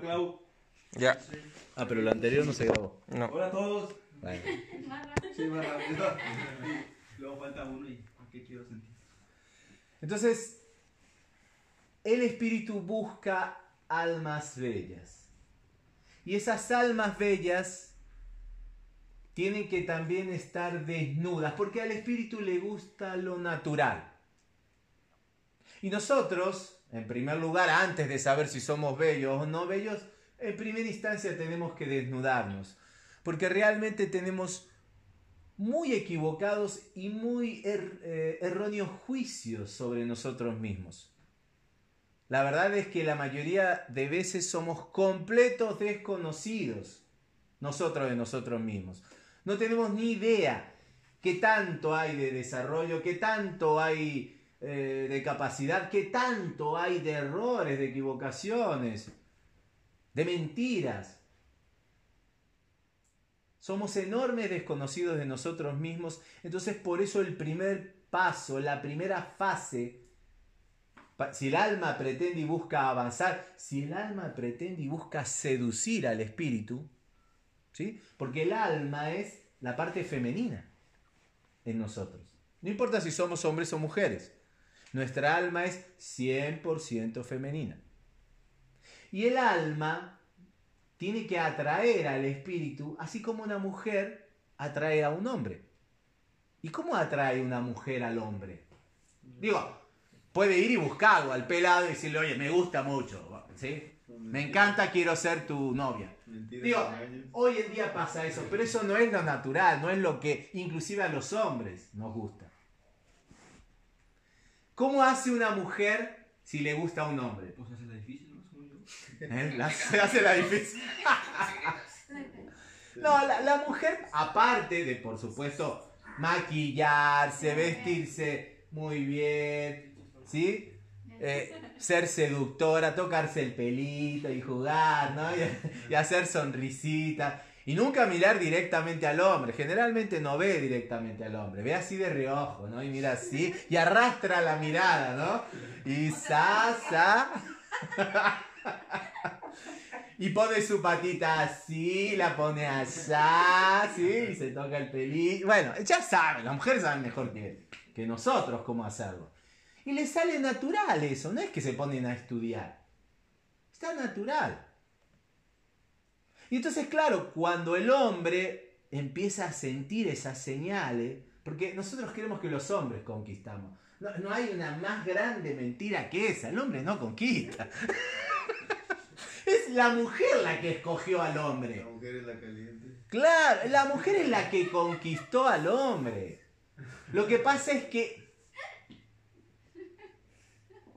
Clau. Ya. Ah, pero lo anterior no se grabó. No. Hola a todos. Bueno. Sí, más rápido. Luego falta uno y ¿qué quiero sentir? Entonces, el espíritu busca almas bellas. Y esas almas bellas tienen que también estar desnudas, porque al espíritu le gusta lo natural. Y nosotros, en primer lugar, antes de saber si somos bellos o no bellos, en primera instancia tenemos que desnudarnos, porque realmente tenemos muy equivocados y muy er- eh, erróneos juicios sobre nosotros mismos. La verdad es que la mayoría de veces somos completos desconocidos nosotros de nosotros mismos. No tenemos ni idea qué tanto hay de desarrollo, qué tanto hay eh, de capacidad, qué tanto hay de errores, de equivocaciones, de mentiras. Somos enormes desconocidos de nosotros mismos, entonces por eso el primer paso, la primera fase, si el alma pretende y busca avanzar, si el alma pretende y busca seducir al espíritu, ¿sí? Porque el alma es la parte femenina en nosotros. No importa si somos hombres o mujeres, nuestra alma es 100% femenina. Y el alma tiene que atraer al espíritu, así como una mujer atrae a un hombre. ¿Y cómo atrae una mujer al hombre? Digo, puede ir y buscarlo al pelado y decirle, oye, me gusta mucho, ¿sí? Me encanta, quiero ser tu novia. Digo, hoy en día pasa eso, pero eso no es lo natural, no es lo que inclusive a los hombres nos gusta. ¿Cómo hace una mujer si le gusta a un hombre? Pues hace la difícil, ¿no? ¿Eh? La- se hace la difícil. No, la, la mujer, aparte de, por supuesto, maquillarse, vestirse muy bien, ¿sí? Eh, ser seductora, tocarse el pelito y jugar, ¿no? Y, y hacer sonrisitas. Y nunca mirar directamente al hombre. Generalmente no ve directamente al hombre. Ve así de reojo, ¿no? Y mira así. Y arrastra la mirada, ¿no? Y sa, sa. Y pone su patita así, la pone allá, ¿sí? Y se toca el pelito. Bueno, ya saben, las mujeres saben mejor que, que nosotros cómo hacerlo. Y les sale natural eso, no es que se ponen a estudiar. Está natural. Y entonces, claro, cuando el hombre empieza a sentir esas señales, porque nosotros queremos que los hombres conquistamos. No, no hay una más grande mentira que esa, el hombre no conquista. Es la mujer la que escogió al hombre. La mujer es la caliente. Claro, la mujer es la que conquistó al hombre. Lo que pasa es que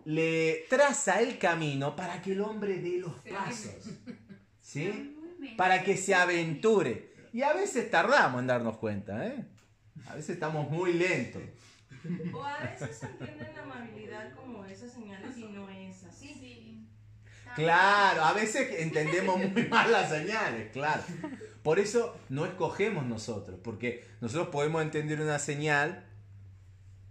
le traza el camino para que el hombre dé los pasos. ¿Sí? Para que se aventure. Y a veces tardamos en darnos cuenta, ¿eh? A veces estamos muy lentos. O a veces entienden la amabilidad como esas señales y no es así. Claro, a veces entendemos muy mal las señales, claro. Por eso no escogemos nosotros, porque nosotros podemos entender una señal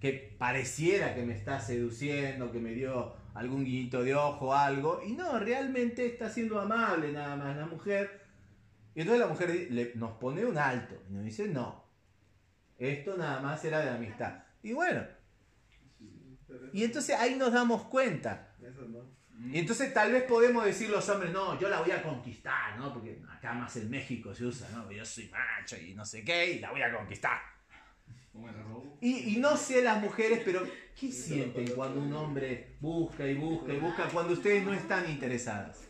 que pareciera que me está seduciendo, que me dio algún guiñito de ojo, algo, y no, realmente está siendo amable nada más la mujer. Y entonces la mujer le- nos pone un alto y nos dice, no, esto nada más era de amistad. Y bueno, y entonces ahí nos damos cuenta. Eso no. Y entonces tal vez podemos decir los hombres, no, yo la voy a conquistar, ¿no? Porque acá más en México se usa, ¿no? Yo soy macho y no sé qué, y la voy a conquistar. Y, y no sé las mujeres, pero ¿qué sienten cuando un hombre busca y busca y busca cuando ustedes no están interesadas?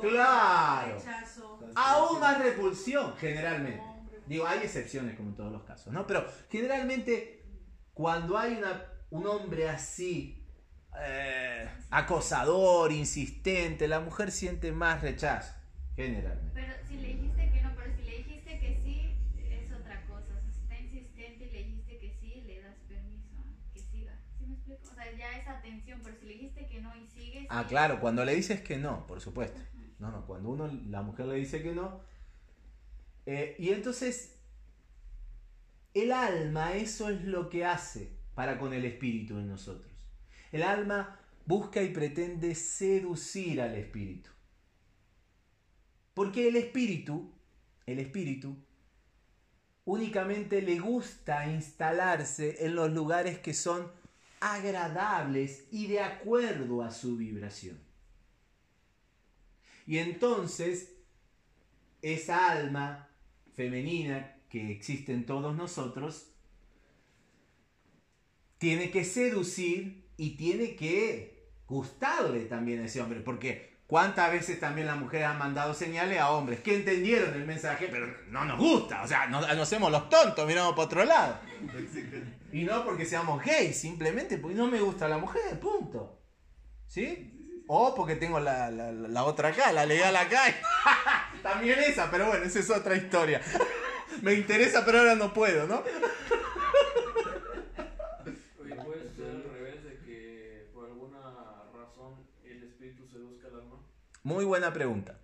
Claro. Aún más repulsión, generalmente. Digo, hay excepciones como en todos los casos, ¿no? Pero generalmente cuando hay una, un hombre así, eh, acosador, insistente, la mujer siente más rechazo, generalmente. Pero si le dijiste que no, pero si le dijiste que sí, es otra cosa. O sea, si está insistente y le dijiste que sí, le das permiso a que siga. ¿Sí me explico? O sea, ya es atención, pero si le dijiste que no y sigues. Ah, claro, cuando le dices que no, por supuesto. No, no, cuando uno, la mujer le dice que no. eh, y entonces, el alma, eso es lo que hace para con el espíritu en nosotros. El alma busca y pretende seducir al espíritu. Porque el espíritu, el espíritu, únicamente le gusta instalarse en los lugares que son agradables y de acuerdo a su vibración. Y entonces, esa alma femenina que existe en todos nosotros, tiene que seducir y tiene que gustarle también a ese hombre, porque cuántas veces también las mujeres han mandado señales a hombres que entendieron el mensaje, pero no nos gusta, o sea, nos, nos hacemos los tontos, miramos para otro lado. Y no porque seamos gays, simplemente porque no me gusta la mujer, punto. ¿Sí? O porque tengo la, la- la otra acá, la legal acá. También esa, pero bueno, esa es otra historia. Me interesa, pero ahora no puedo, ¿no? Oye, puede ser al revés de que por alguna razón el espíritu seduzca al alma. Muy buena pregunta.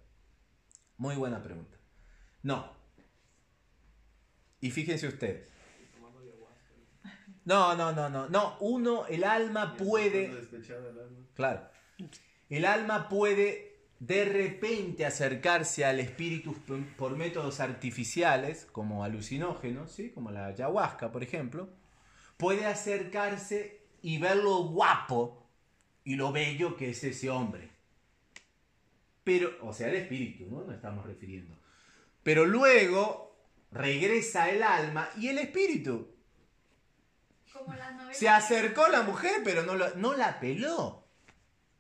Muy buena pregunta. No. Y fíjense ustedes. No, no, no, no. No, uno, el alma puede... Claro. El alma puede de repente acercarse al espíritu por métodos artificiales, como alucinógenos, ¿sí? como la ayahuasca, por ejemplo. Puede acercarse y ver lo guapo y lo bello que es ese hombre. Pero, o sea, el espíritu, ¿no? Nos estamos refiriendo. Pero luego regresa el alma y el espíritu Como las se acercó la mujer, pero no, lo- no la peló.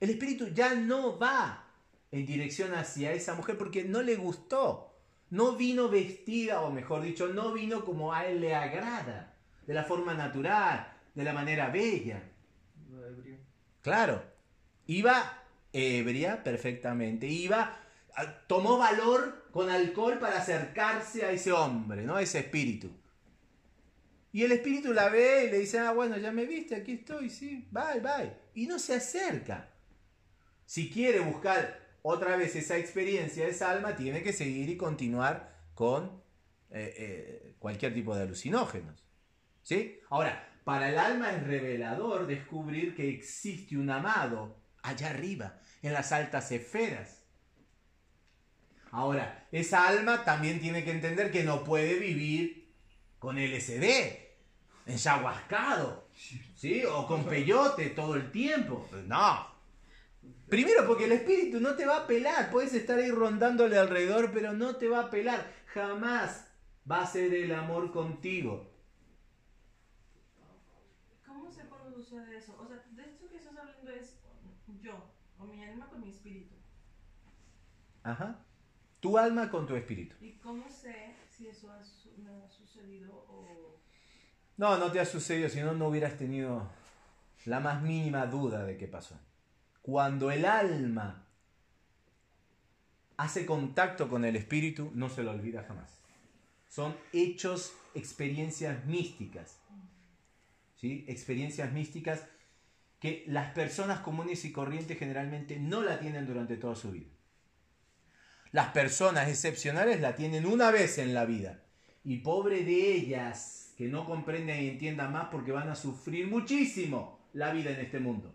El espíritu ya no va en dirección hacia esa mujer porque no le gustó. No vino vestida, o mejor dicho, no vino como a él le agrada. De la forma natural, de la manera bella. Claro. Iba ebria perfectamente. Iba, tomó valor con alcohol para acercarse a ese hombre, ¿no? A ese espíritu. Y el espíritu la ve y le dice, ah, bueno, ya me viste, aquí estoy, sí, bye, bye. Y no se acerca. Si quiere buscar otra vez esa experiencia, esa alma, tiene que seguir y continuar con eh, eh, cualquier tipo de alucinógenos. ¿Sí? Ahora, para el alma es revelador descubrir que existe un amado allá arriba, en las altas esferas. Ahora, esa alma también tiene que entender que no puede vivir con LSD, enyahuascado, ¿sí? O con peyote todo el tiempo. No. Primero porque el espíritu no te va a pelar, puedes estar ahí rondándole alrededor, pero no te va a pelar. Jamás va a ser el amor contigo. ¿Cómo sé cuándo sucede eso? O sea, de esto que estás hablando es yo, o mi alma con mi espíritu. Ajá. Tu alma con tu espíritu. ¿Y cómo sé si eso ha, me ha sucedido o... No, no te ha sucedido, si no, no hubieras tenido la más mínima duda de qué pasó. Cuando el alma hace contacto con el espíritu, no se lo olvida jamás. Son hechos, experiencias místicas. ¿Sí? Experiencias místicas que las personas comunes y corrientes generalmente no la tienen durante toda su vida. Las personas excepcionales la tienen una vez en la vida. Y pobre de ellas que no comprenden y entiendan más porque van a sufrir muchísimo la vida en este mundo.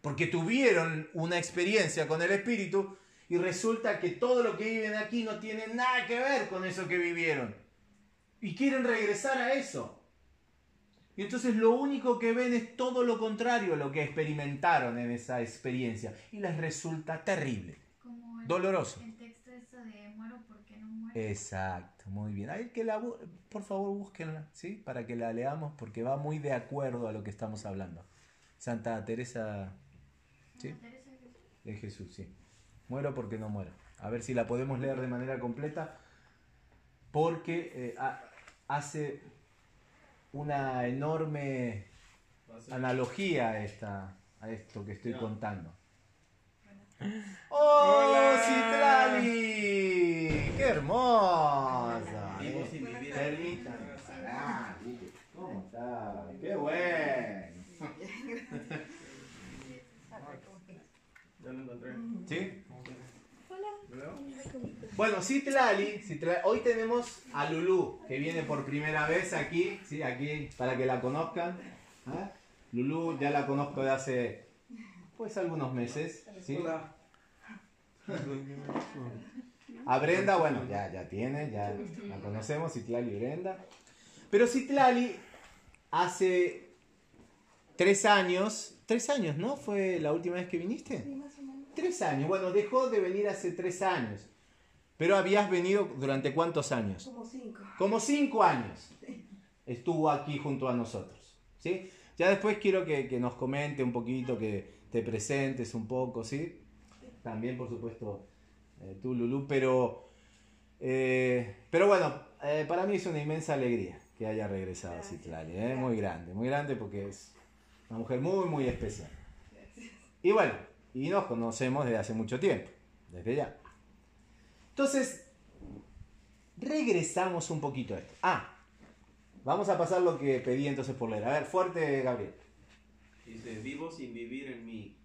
Porque tuvieron una experiencia con el espíritu y resulta que todo lo que viven aquí no tiene nada que ver con eso que vivieron. Y quieren regresar a eso. Y entonces lo único que ven es todo lo contrario a lo que experimentaron en esa experiencia. Y les resulta terrible. Como el, Doloroso. el texto esto de muero porque no muero. Exacto, muy bien. Ay, que la, por favor, búsquenla, ¿sí? Para que la leamos porque va muy de acuerdo a lo que estamos hablando. Santa Teresa ¿sí? De Jesús. sí. Muero porque no muero. A ver si la podemos leer de manera completa. Porque eh, ha- hace una enorme analogía a, esta, a esto que estoy contando. ¡Oh, Hola. Citlali! ¡Qué hermosa! Vivo sin vivir. Permítame parar, ¿viste? ¿Cómo está? ¡Qué bueno! ¿Sí? ¿Lo veo? Bueno, Citlali, Citlali- hoy tenemos a Lulú, que viene por primera vez aquí, sí, aquí, para que la conozcan. ¿Ah? Lulú ya la conozco de hace, pues, algunos meses, ¿sí? Hola. A Brenda, bueno, ya, ya tiene, ya la conocemos, Citlali y Brenda. Pero Citlali hace tres años, tres años, ¿no? ¿Fue la última vez que viniste? Tres años, bueno, dejó de venir hace tres años. Pero habías venido durante cuántos años? Como cinco. Como cinco años estuvo aquí junto a nosotros. ¿sí? Ya después quiero que, que nos comente un poquito, que te presentes un poco, ¿sí? También, por supuesto, eh, tú, Lulú, pero, eh, pero bueno, eh, para mí es una inmensa alegría que haya regresado Gracias. Citlali, ¿eh? muy grande, muy grande porque es una mujer muy, muy especial. Gracias. Y bueno, y nos conocemos desde hace mucho tiempo, desde ya. Entonces, regresamos un poquito a esto. Ah, vamos a pasar lo que pedí entonces por leer. A ver, fuerte, Gabriel. Dice, vivo sin vivir en mí.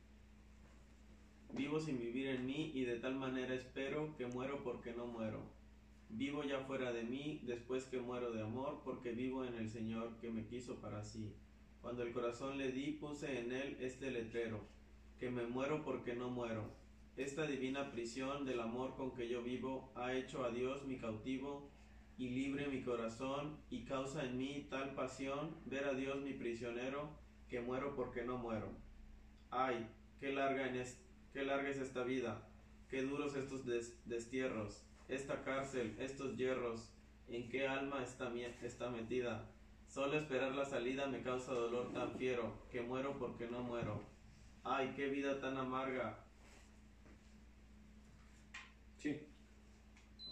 Vivo sin vivir en mí y de tal manera espero que muero porque no muero. Vivo ya fuera de mí después que muero de amor porque vivo en el Señor que me quiso para sí. Cuando el corazón le di puse en él este letrero, que me muero porque no muero. Esta divina prisión del amor con que yo vivo ha hecho a Dios mi cautivo y libre mi corazón y causa en mí tal pasión ver a Dios mi prisionero que muero porque no muero. Ay, qué larga, en es, qué larga es esta vida, qué duros estos des- destierros, esta cárcel, estos hierros, en qué alma está, está metida. Solo esperar la salida me causa dolor tan fiero, que muero porque no muero. Ay, qué vida tan amarga. Sí.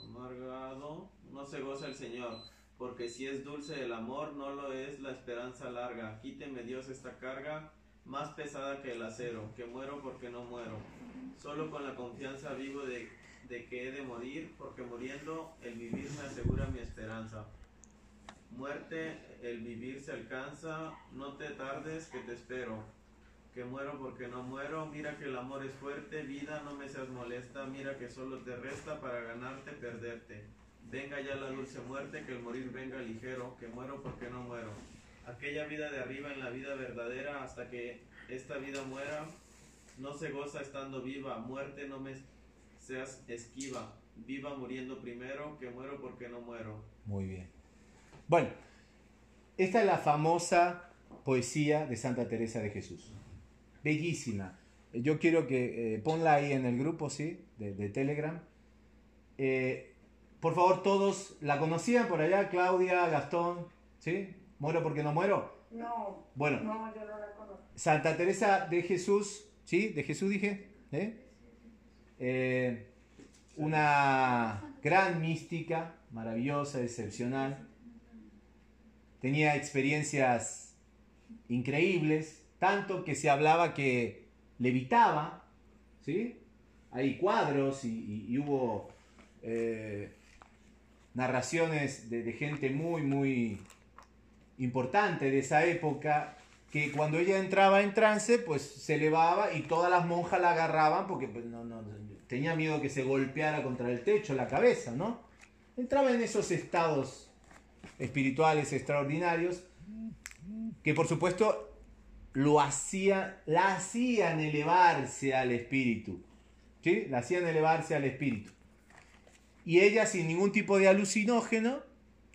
Amargado, no se goza el Señor, porque si es dulce el amor, no lo es la esperanza larga. Quíteme Dios esta carga, más pesada que el acero, que muero porque no muero. Solo con la confianza vivo de, de que he de morir, porque muriendo el vivir me asegura mi esperanza. Muerte, el vivir se alcanza, no te tardes que te espero. Que muero porque no muero, mira que el amor es fuerte, vida no me seas molesta, mira que solo te resta para ganarte, perderte. Venga ya la dulce muerte, que el morir venga ligero, que muero porque no muero. Aquella vida de arriba en la vida verdadera, hasta que esta vida muera, no se goza estando viva, muerte no me seas esquiva, viva muriendo primero, que muero porque no muero. Muy bien. Bueno, esta es la famosa poesía de Santa Teresa de Jesús. Bellísima. Yo quiero que eh, ponla ahí en el grupo, ¿sí? De, de Telegram. Eh, por favor, todos la conocían por allá, Claudia, Gastón, ¿sí? ¿Muero porque no muero? No, Bueno, no, yo no la conozco. Santa Teresa de Jesús, ¿sí? De Jesús dije, ¿eh? Eh, una gran mística, maravillosa, excepcional. Tenía experiencias increíbles, tanto que se hablaba que levitaba, ¿sí? Hay cuadros y, hubo eh, narraciones de, de gente muy, muy importante de esa época que cuando ella entraba en trance, pues se elevaba y todas las monjas la agarraban porque pues, no, no, tenía miedo que se golpeara contra el techo, la cabeza, ¿no? Entraba en esos estados espirituales extraordinarios que por supuesto lo hacía, la hacían elevarse al espíritu, ¿sí? La hacían elevarse al espíritu. Y ella sin ningún tipo de alucinógeno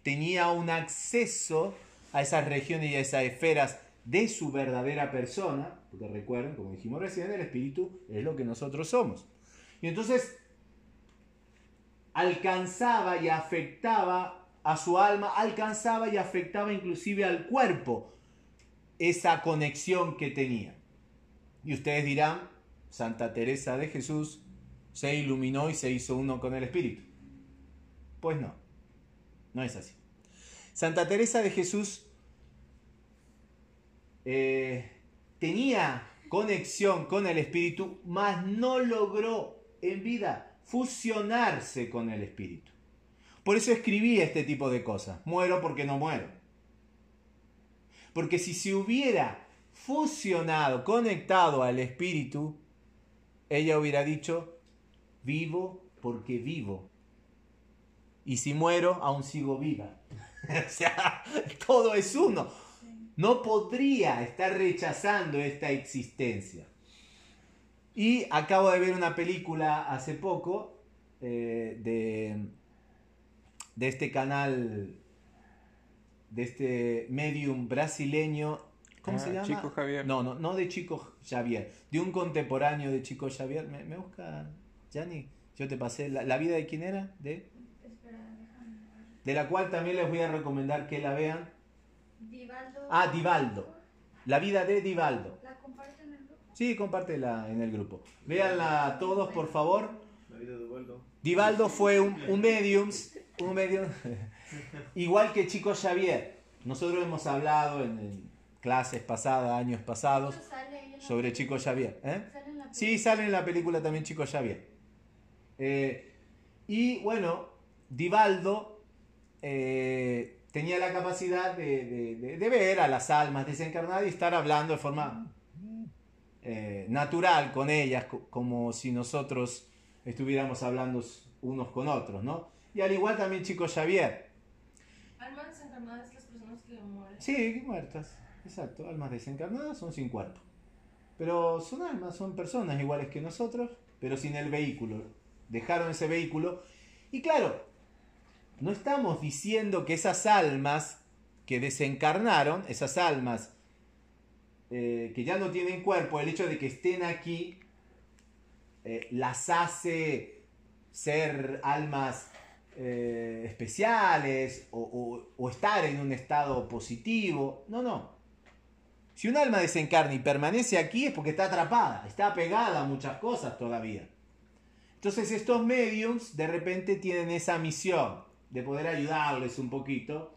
tenía un acceso a esas regiones y a esas esferas de su verdadera persona, porque recuerden, como dijimos recién, el espíritu es lo que nosotros somos. Y entonces alcanzaba y afectaba a su alma, alcanzaba y afectaba inclusive al cuerpo esa conexión que tenía. Y ustedes dirán, Santa Teresa de Jesús se iluminó y se hizo uno con el espíritu. Pues no, no es así. Santa Teresa de Jesús eh, tenía conexión con el espíritu, mas no logró en vida fusionarse con el espíritu. Por eso escribí este tipo de cosas. Muero porque no muero. Porque si se hubiera fusionado, conectado al espíritu, ella hubiera dicho, vivo porque vivo. Y si muero, aún sigo viva. o sea, todo es uno. No podría estar rechazando esta existencia. Y acabo de ver una película hace poco eh, de, de este canal, de este medium brasileño. ¿Cómo Ah, se llama? Chico Javier. No, no, no de Chico Xavier, de un contemporáneo de Chico Xavier. ¿Me, me busca, Gianni? Yo te pasé. ¿La, la vida de quién era? De, de la cual también les voy a recomendar que la vean. Divaldo. Ah, Divaldo. La vida de Divaldo. ¿La comparten en el grupo? Sí, compártela en el grupo. Véanla todos, por favor. La vida de Ubaldo. Divaldo fue un, un medium, un medium igual que Chico Xavier. Nosotros hemos hablado en, en clases pasadas, años pasados, sobre. Chico Xavier. ¿eh? Sí, sale en la película también Chico Xavier. Eh, y bueno, Divaldo eh, tenía la capacidad de, de- de- de ver a las almas desencarnadas y estar hablando de forma eh, natural con ellas, co- como si nosotros estuviéramos hablando unos con otros, ¿no? Y al igual también Chico Xavier. Almas desencarnadas, las personas que mueren. Sí, muertas, exacto, almas desencarnadas son sin cuerpo. Pero son almas, son personas iguales que nosotros, pero sin el vehículo. Dejaron ese vehículo. Y claro, no estamos diciendo que esas almas que desencarnaron, esas almas eh, que ya no tienen cuerpo, el hecho de que estén aquí, eh, las hace ser almas eh, especiales o, estar en un estado positivo. No, no. Si un alma desencarna y permanece aquí es porque está atrapada, está pegada a muchas cosas todavía. Entonces estos mediums de repente tienen esa misión de poder ayudarles un poquito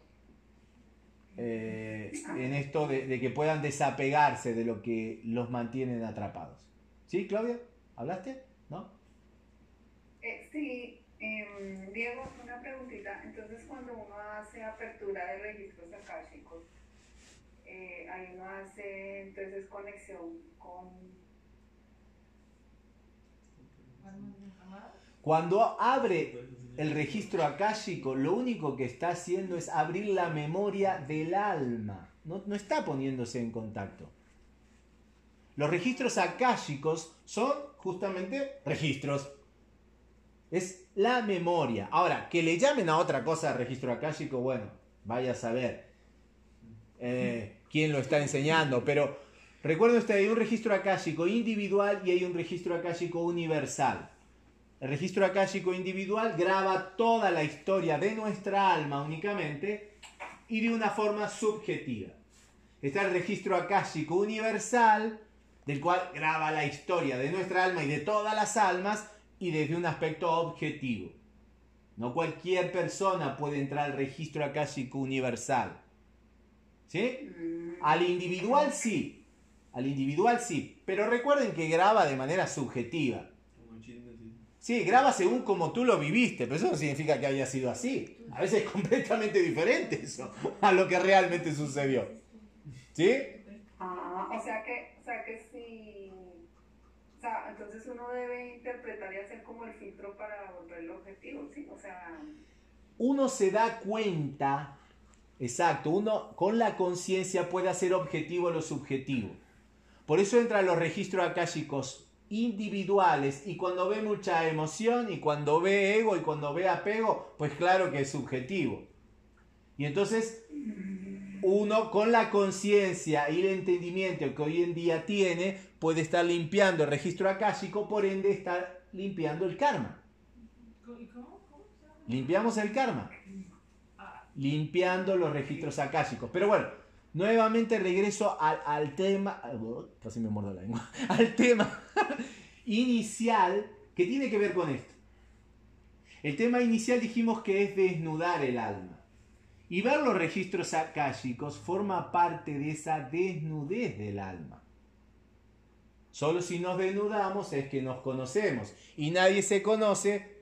eh, en esto de, de que puedan desapegarse de lo que los mantienen atrapados. ¿Sí, Claudia? ¿Hablaste? ¿No? Eh, sí, em, Diego, una preguntita. Entonces, cuando uno hace apertura de registros akáshicos, eh, ahí uno hace entonces conexión con... Cuando abre el registro akáshico, lo único que está haciendo es abrir la memoria del alma. No, no está poniéndose en contacto. Los registros akáshicos son justamente registros. Es la memoria. Ahora, que le llamen a otra cosa registro akáshico, bueno, vaya a saber eh, quién lo está enseñando. Pero recuerden ustedes, hay un registro akáshico individual y hay un registro akáshico universal. El registro akáshico individual graba toda la historia de nuestra alma únicamente y de una forma subjetiva. Está el registro akáshico universal, del cual graba la historia de nuestra alma y de todas las almas y desde un aspecto objetivo. No cualquier persona puede entrar al registro akáshico universal. ¿Sí? Al individual sí. Al individual sí. Pero recuerden que graba de manera subjetiva. Sí. Graba según como tú lo viviste, pero eso no significa que haya sido así. A veces es completamente diferente eso a lo que realmente sucedió. ¿Sí? Ah, o sea que, o sea que sí... O sea, entonces uno debe interpretar y hacer como el filtro para volverlo objetivo, ¿sí? O sea... Uno se da cuenta, exacto, uno con la conciencia puede hacer objetivo lo subjetivo. Por eso entran los registros akáshicos individuales y cuando ve mucha emoción y cuando ve ego y cuando ve apego, pues claro que es subjetivo. Y entonces uno con la conciencia y el entendimiento que hoy en día tiene puede estar limpiando el registro akáshico, por ende está limpiando el karma. Limpiamos el karma. Limpiando los registros akáshicos. Pero bueno, nuevamente regreso al, al tema. oh, Casi me muerdo la lengua. Al tema inicial que tiene que ver con esto. El tema inicial dijimos que es desnudar el alma. Y ver los registros akáshicos forma parte de esa desnudez del alma. Solo si nos desnudamos es que nos conocemos. Y nadie se conoce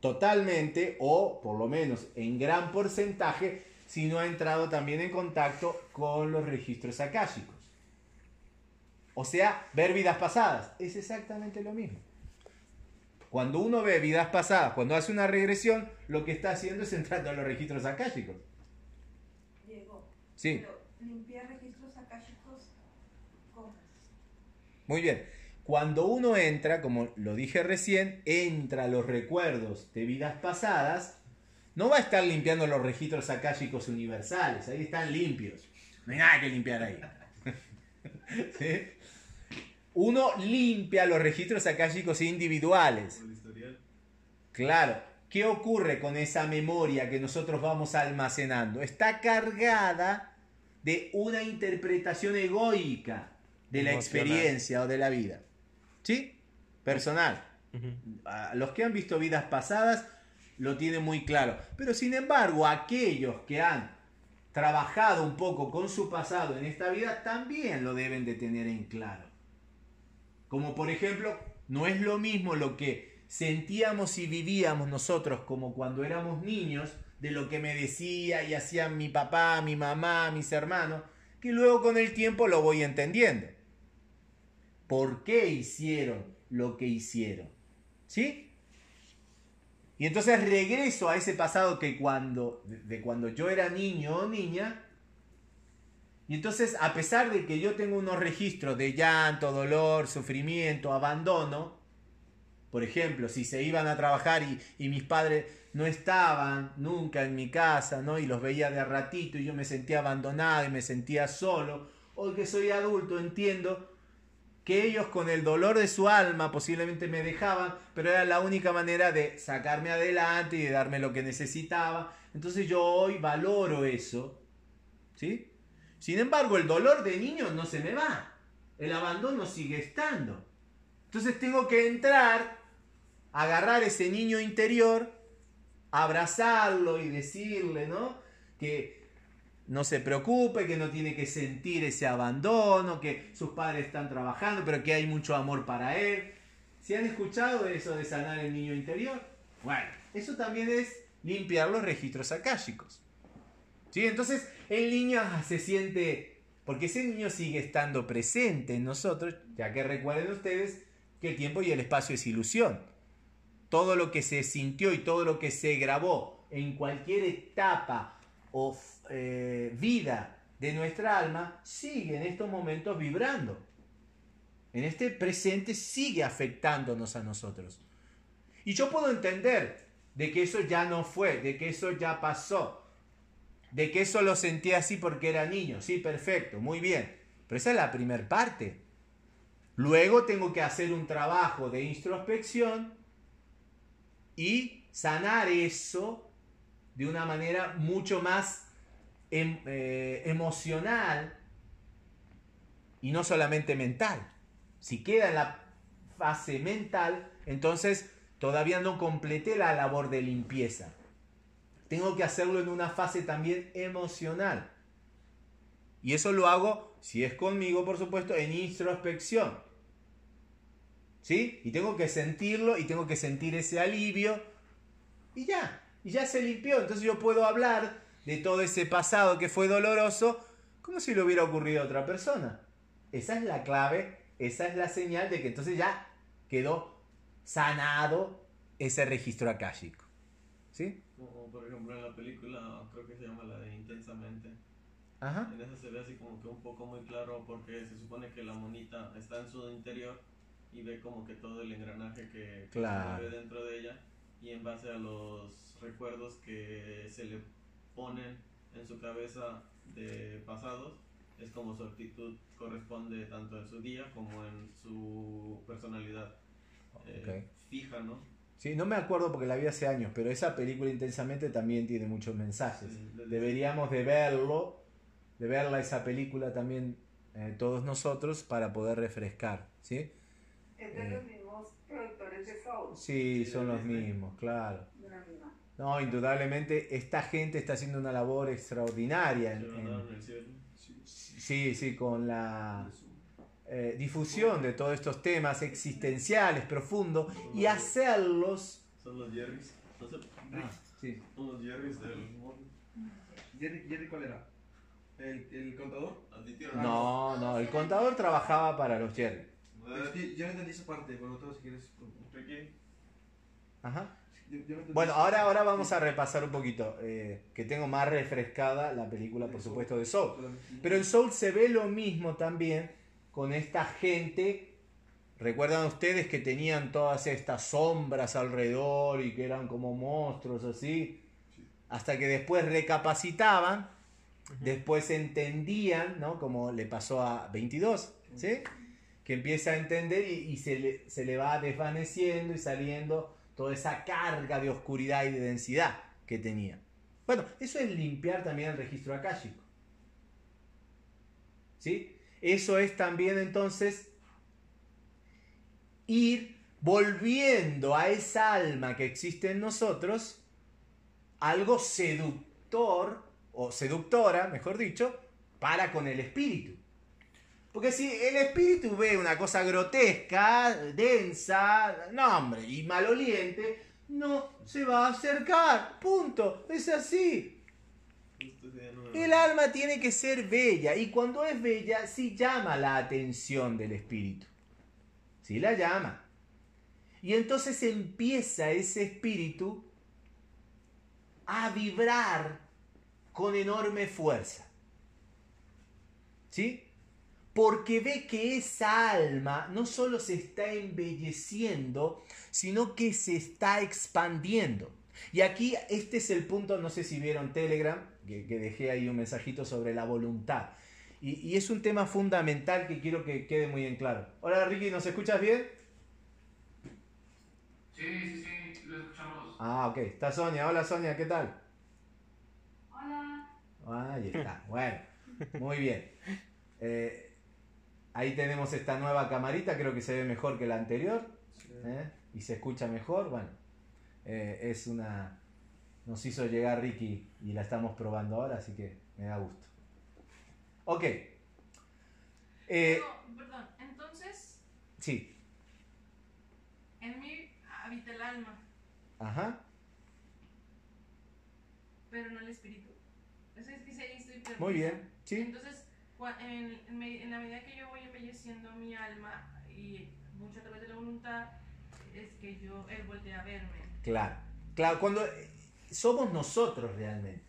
totalmente o por lo menos en gran porcentaje si no ha entrado también en contacto con los registros akáshicos. O sea, ver vidas pasadas es exactamente lo mismo. Cuando uno ve vidas pasadas, cuando hace una regresión, lo que está haciendo es entrando a los registros akáshicos. Sí. pero limpiar registros akáshicos, ¿cómo? Muy bien. cuando uno entra, como lo dije recién, entra a los recuerdos de vidas pasadas, no va a estar limpiando los registros akáshicos universales, ahí están limpios. No hay nada que limpiar ahí. ¿Sí? Uno limpia los registros akáshicos individuales. Claro, ¿qué ocurre con esa memoria que nosotros vamos almacenando? Está cargada de una interpretación egoica de la experiencia o de la vida. ¿Sí? Personal. Los que han visto vidas pasadas lo tienen muy claro. Pero sin embargo, aquellos que han trabajado un poco con su pasado en esta vida también lo deben de tener en claro. Como por ejemplo, no es lo mismo lo que sentíamos y vivíamos nosotros como cuando éramos niños, de lo que me decía y hacían mi papá, mi mamá, mis hermanos, que luego con el tiempo lo voy entendiendo. ¿Por qué hicieron lo que hicieron? ¿Sí? Y entonces regreso a ese pasado que cuando, de- cuando yo era niño o niña, y entonces, a pesar de que yo tengo unos registros de llanto, dolor, sufrimiento, abandono, por ejemplo, si se iban a trabajar y, mis padres no estaban nunca en mi casa, ¿no? Y los veía de ratito y yo me sentía abandonado y me sentía solo, hoy que soy adulto entiendo que ellos con el dolor de su alma posiblemente me dejaban, pero era la única manera de sacarme adelante y de darme lo que necesitaba. Entonces yo hoy valoro eso, ¿sí? Sin embargo, el dolor de niño no se me va. El abandono sigue estando. Entonces tengo que entrar, agarrar ese niño interior, abrazarlo y decirle, ¿no? Que no se preocupe, que no tiene que sentir ese abandono, que sus padres están trabajando, pero que hay mucho amor para él. ¿Se han escuchado eso de sanar el niño interior? Bueno, eso también es limpiar los registros akáshicos. ¿Sí? Entonces el niño ah, se siente, porque ese niño sigue estando presente en nosotros, ya que recuerden ustedes que el tiempo y el espacio es ilusión. Todo lo que se sintió y todo lo que se grabó en cualquier etapa o eh, vida de nuestra alma sigue en estos momentos vibrando. En este presente sigue afectándonos a nosotros. Y yo puedo entender de que eso ya no fue, de que eso ya pasó, de que eso lo sentí así porque era niño. Sí, perfecto, muy bien. Pero esa es la primera parte. Luego tengo que hacer un trabajo de introspección y sanar eso de una manera mucho más em- eh, emocional y no solamente mental. Si queda en la fase mental, entonces todavía no completé la labor de limpieza. Tengo que hacerlo en una fase también emocional. Y eso lo hago, si es conmigo, por supuesto, en introspección. ¿Sí? Y tengo que sentirlo y tengo que sentir ese alivio. Y ya, y ya se limpió. Entonces yo puedo hablar de todo ese pasado que fue doloroso como si le hubiera ocurrido a otra persona. Esa es la clave, esa es la señal de que entonces ya quedó sanado ese registro akáshico. ¿Sí? Como por ejemplo en la película, creo que se llama la de Intensamente. Ajá. En esa se ve así como que un poco muy claro porque se supone que la monita está en su interior y ve como que todo el engranaje que, que Claro. se mueve dentro de ella y en base a los recuerdos que se le ponen en su cabeza de pasados es como su actitud corresponde tanto en su día como en su personalidad eh, fija, ¿no? Sí, no me acuerdo porque la vi hace años, pero esa película intensamente también tiene muchos mensajes. Sí, Deberíamos de verlo, de verla esa película también eh, todos nosotros para poder refrescar, ¿sí? Es de los mismos productores de Soul. Sí, Sí, son los mismos, claro. de la misma. No, indudablemente esta gente está haciendo una labor extraordinaria. en- en- sí, sí, con la eh, difusión de todos estos temas existenciales profundos y hacerlos... Son los Jerrys. Ah, sí. son los Jerrys del. Jerry, Jerry, ¿cuál era? ¿El, el contador? No, no, el contador trabajaba para los Jerry. Es que yo no entendí esa parte, pero todo si quieres. Ricky. Ajá. Yo- yo no Bueno, ahora, ahora vamos a repasar un poquito, eh, que tengo más refrescada la película, por supuesto, de Soul. Pero en Soul se ve lo mismo también con esta gente ¿Recuerdan ustedes que tenían todas estas sombras alrededor y que eran como monstruos así? Hasta que después recapacitaban, después entendían, ¿no? Como le pasó a 22, ¿sí? Que empieza a entender y, se, le, se le va desvaneciendo y saliendo toda esa carga de oscuridad y de densidad que tenía. Bueno, eso es limpiar también el registro akáshico. ¿Sí? Eso es también entonces ir volviendo a esa alma que existe en nosotros algo seductor o seductora, mejor dicho, para con el espíritu. Porque si el espíritu ve una cosa grotesca, densa, no hombre, y maloliente, no se va a acercar. Punto. Es así. El alma tiene que ser bella y cuando es bella sí llama la atención del espíritu. Sí la llama. Y entonces empieza ese espíritu a vibrar con enorme fuerza. ¿Sí? Porque ve que esa alma no solo se está embelleciendo, sino que se está expandiendo. Y aquí este es el punto, no sé si vieron Telegram, que, que dejé ahí un mensajito sobre la voluntad. Y, y, es un tema fundamental que quiero que quede muy en claro. Hola Ricky, ¿nos escuchas bien? Sí, sí, sí, lo escuchamos. Ah, ok. Está Sonia. Hola Sonia, ¿qué tal? Hola. Ahí está. Bueno, muy bien. Eh, ahí tenemos esta nueva camarita, creo que se ve mejor que la anterior. ¿eh? Y se escucha mejor. Bueno, eh, es una... Nos hizo llegar Ricky y la estamos probando ahora, así que me da gusto. Ok. Eh, Pero, perdón, entonces, sí. en mí habita el alma, Ajá. pero no el espíritu. Eso es que sí, ahí estoy perdida. Muy bien. Sí. Entonces, en, en en la medida que yo voy embelleciendo mi alma y mucho a través de la voluntad, es que yo, él voltea a verme. Claro. Claro, cuando eh, somos nosotros realmente.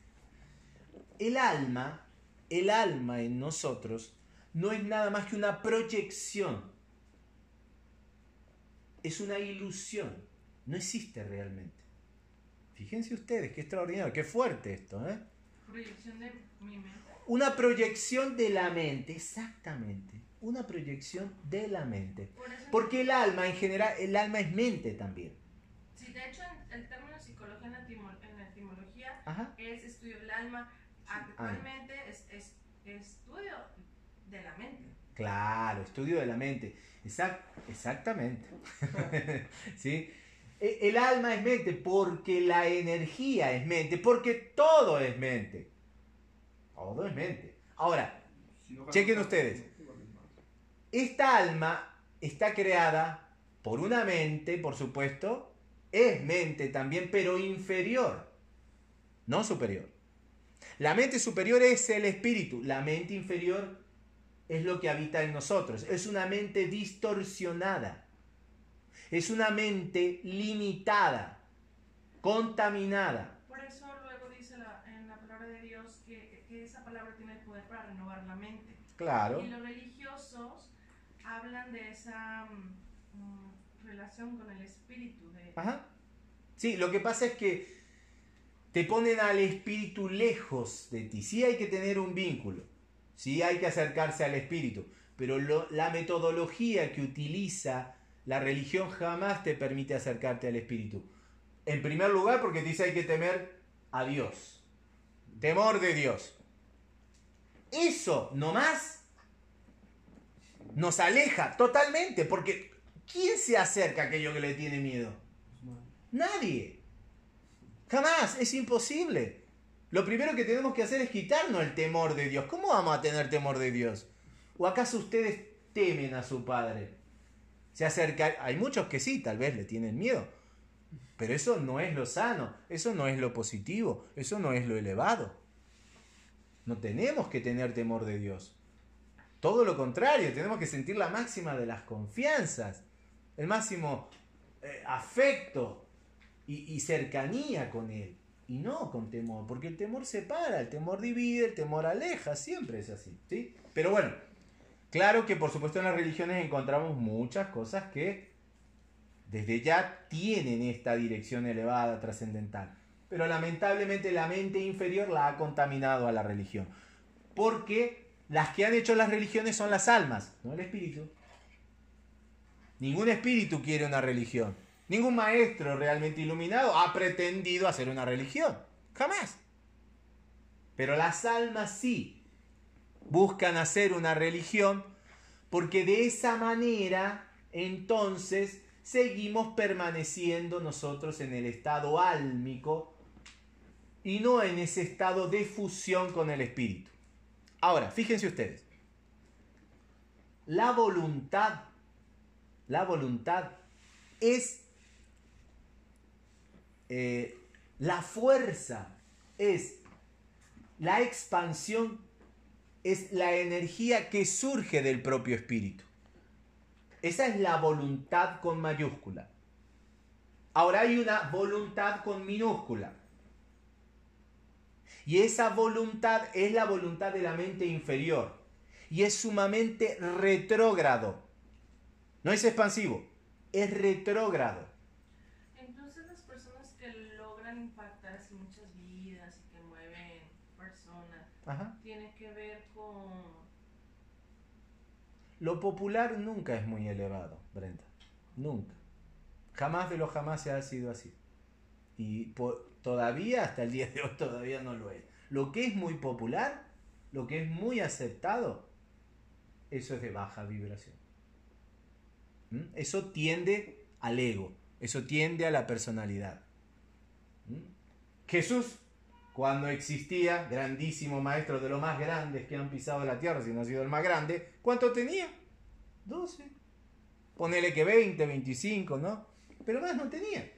El alma, el alma en nosotros no es nada más que una proyección. Es una ilusión. No existe realmente. Fíjense ustedes, qué extraordinario, qué fuerte esto, ¿eh? Proyección de mi mente. Una proyección de la mente, exactamente. Una proyección de la mente. Por Porque el alma, en general, el alma es mente también. si de hecho en el término psicología en la, etimo- en la etimología Ajá. es estudio del alma, actualmente es, es estudio de la mente. Claro, estudio de la mente. Exact- exactamente. ¿Sí? E- El alma es mente porque la energía es mente, porque todo es mente. Todo es mente. Ahora, Chequen ustedes. esta alma está creada por una mente, por supuesto, es mente también, pero inferior, no superior. La mente superior es el espíritu, la mente inferior es lo que habita en nosotros, es una mente distorsionada, es una mente limitada, contaminada. Por eso luego dice la- en la palabra de Dios que, que esa palabra tiene el poder para renovar la mente. Claro. Y los religiosos hablan de esa mm, mm, relación con el espíritu. De, Ajá. Sí, lo que pasa es que te ponen al espíritu lejos de ti. Sí hay que tener un vínculo, sí hay que acercarse al espíritu, pero lo- la metodología que utiliza la religión jamás te permite acercarte al espíritu. En primer lugar porque te dice hay que temer a Dios. Temor de Dios. Eso, no más, nos aleja totalmente, porque ¿quién se acerca a aquello que le tiene miedo? Nadie. Jamás, es imposible. Lo primero que tenemos que hacer es quitarnos el temor de Dios. ¿Cómo vamos a tener temor de Dios? ¿O acaso ustedes temen a su padre? Se acerca, hay muchos que sí, tal vez le tienen miedo. Pero eso no es lo sano, eso no es lo positivo, eso no es lo elevado. No tenemos que tener temor de Dios. Todo lo contrario, tenemos que sentir la máxima de las confianzas, el máximo eh, afecto y, y cercanía con Él. Y no con temor, porque el temor separa, el temor divide, el temor aleja, siempre es así. ¿sí? Pero bueno, Claro que por supuesto en las religiones encontramos muchas cosas que desde ya tienen esta dirección elevada, trascendental. Pero lamentablemente la mente inferior la ha contaminado a la religión. Porque las que han hecho las religiones son las almas, no el espíritu. Ningún espíritu quiere una religión. Ningún maestro realmente iluminado ha pretendido hacer una religión. Jamás. Pero las almas sí buscan hacer una religión porque de esa manera entonces seguimos permaneciendo nosotros en el estado álmico y no en ese estado de fusión con el espíritu. Ahora, fíjense ustedes. La voluntad, la voluntad es eh, la fuerza, es la expansión, es la energía que surge del propio espíritu. Esa es la voluntad con mayúscula. Ahora hay una voluntad con minúscula. Y esa voluntad es la voluntad de la mente inferior. Y es sumamente retrógrado. No es expansivo, es retrógrado. Entonces las personas que logran impactar así muchas vidas y que mueven personas, Ajá. tiene que ver con... Lo popular nunca es muy elevado, Brenda. Nunca. Jamás de lo jamás se ha sido así. Y po- todavía, hasta el día de hoy, todavía no lo es. Lo que es muy popular, lo que es muy aceptado, eso es de baja vibración. ¿Mm? Eso tiende al ego, eso tiende a la personalidad. ¿Mm? Jesús, cuando existía, grandísimo maestro de los más grandes que han pisado la tierra, si no ha sido el más grande, ¿cuánto tenía? 12. Ponele que 20, 25, ¿no? Pero más no tenía.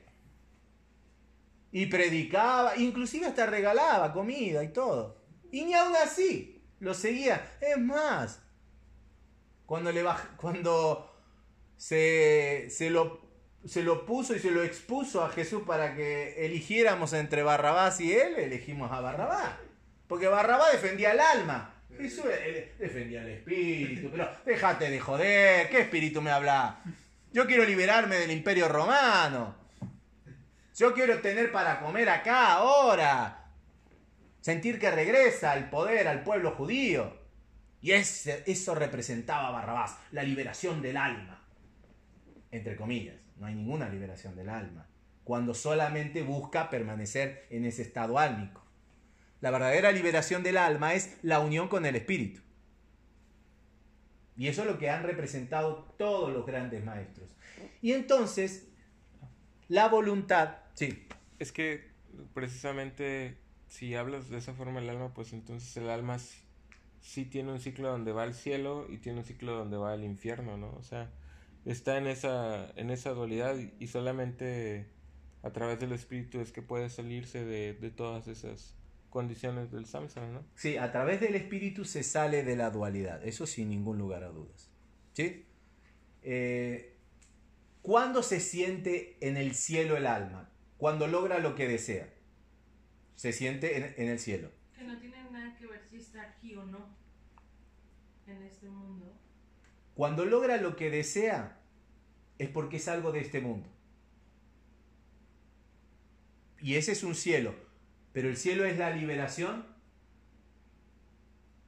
Y predicaba, inclusive hasta regalaba comida y todo. Y ni aún así lo seguía. Es más, cuando, le cuando se, se, lo, se lo puso y se lo expuso a Jesús para que eligiéramos entre Barrabás y él, elegimos a Barrabás. Porque Barrabás defendía el alma. Jesús eh, defendía el espíritu. Pero déjate de joder, ¿qué espíritu me habla? Yo quiero liberarme del imperio romano. Yo quiero tener para comer acá, ahora. Sentir que regresa el poder al pueblo judío. Y ese- eso representaba Barrabás, la liberación del alma. Entre comillas, no hay ninguna liberación del alma. Cuando solamente busca permanecer en ese estado álmico. La verdadera liberación del alma es la unión con el espíritu. Y eso es lo que han representado todos los grandes maestros. Y entonces, la voluntad, sí, Es que precisamente si hablas de esa forma el alma, pues entonces el alma sí tiene un ciclo donde va al cielo y tiene un ciclo donde va al infierno, ¿no? O sea, está en esa, en esa dualidad y, y solamente a través del espíritu es que puede salirse de, de todas esas condiciones del samsara, ¿no? Sí, a través del espíritu se sale de la dualidad, eso sin ningún lugar a dudas. ¿Sí? Eh, ¿Cuándo se siente en el cielo el alma? Cuando logra lo que desea. Se siente en, en el cielo. Que no tiene nada que ver si está aquí o no en este mundo. Cuando logra lo que desea es porque es algo de este mundo. Y ese es un cielo. Pero el cielo es la liberación.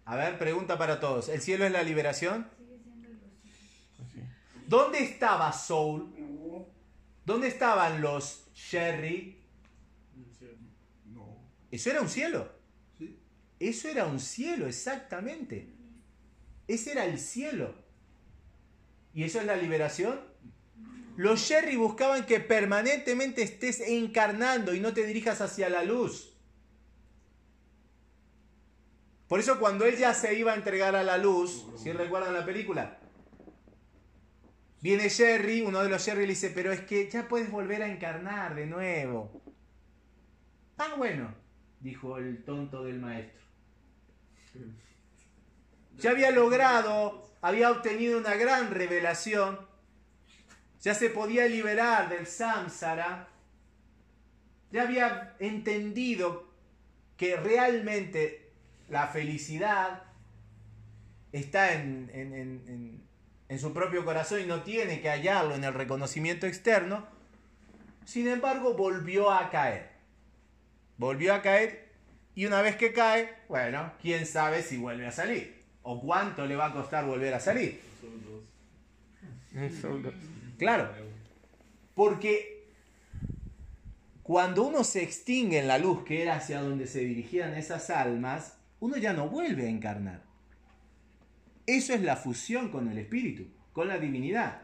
A ver, pregunta para todos. ¿El cielo es la liberación? Sigue siendo ilusión. Así. ¿Dónde estaba Soul? ¿Dónde estaban los Sherry? No. Eso era un cielo. ¿Sí? Eso era un cielo, exactamente. Ese era el cielo. ¿Y eso es la liberación? Los Sherry buscaban que permanentemente estés encarnando y no te dirijas hacia la luz. Por eso cuando él ya se iba a entregar a la luz, si recuerdan la película, viene Jerry, uno de los Jerry le dice, pero es que ya puedes volver a encarnar de nuevo. Ah, bueno, dijo el tonto del maestro. Ya había logrado, había obtenido una gran revelación, ya se podía liberar del samsara, ya había entendido que realmente la felicidad está en, en- en- en- en su propio corazón y no tiene que hallarlo en el reconocimiento externo, sin embargo volvió a caer. Volvió a caer y una vez que cae, bueno, quién sabe si vuelve a salir o cuánto le va a costar volver a salir. Claro, porque cuando uno se extingue en la luz, que era hacia donde se dirigían esas almas, uno ya no vuelve a encarnar. Eso es la fusión con el espíritu, con la divinidad.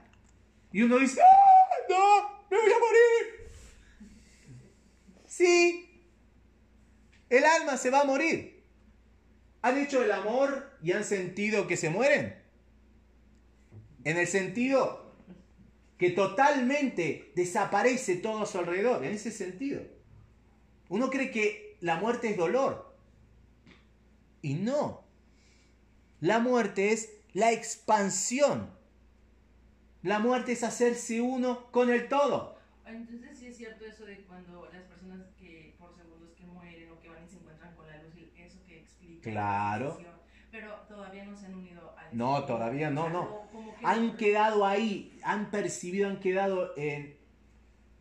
Y uno dice, ¡Ah, no! ¡Me voy a morir! Sí, el alma se va a morir. ¿Han hecho el amor y han sentido que se mueren? En el sentido que totalmente desaparece todo a su alrededor, en ese sentido. Uno cree que la muerte es dolor. Y no. La muerte es la expansión. La muerte es hacerse uno con el todo. Entonces sí es cierto eso de cuando las personas que por segundos que mueren o que van y se encuentran con la luz, eso que explica. la Claro. transición, Pero todavía no se han unido al No, todavía no, no. Han quedado ahí, han percibido, han quedado en,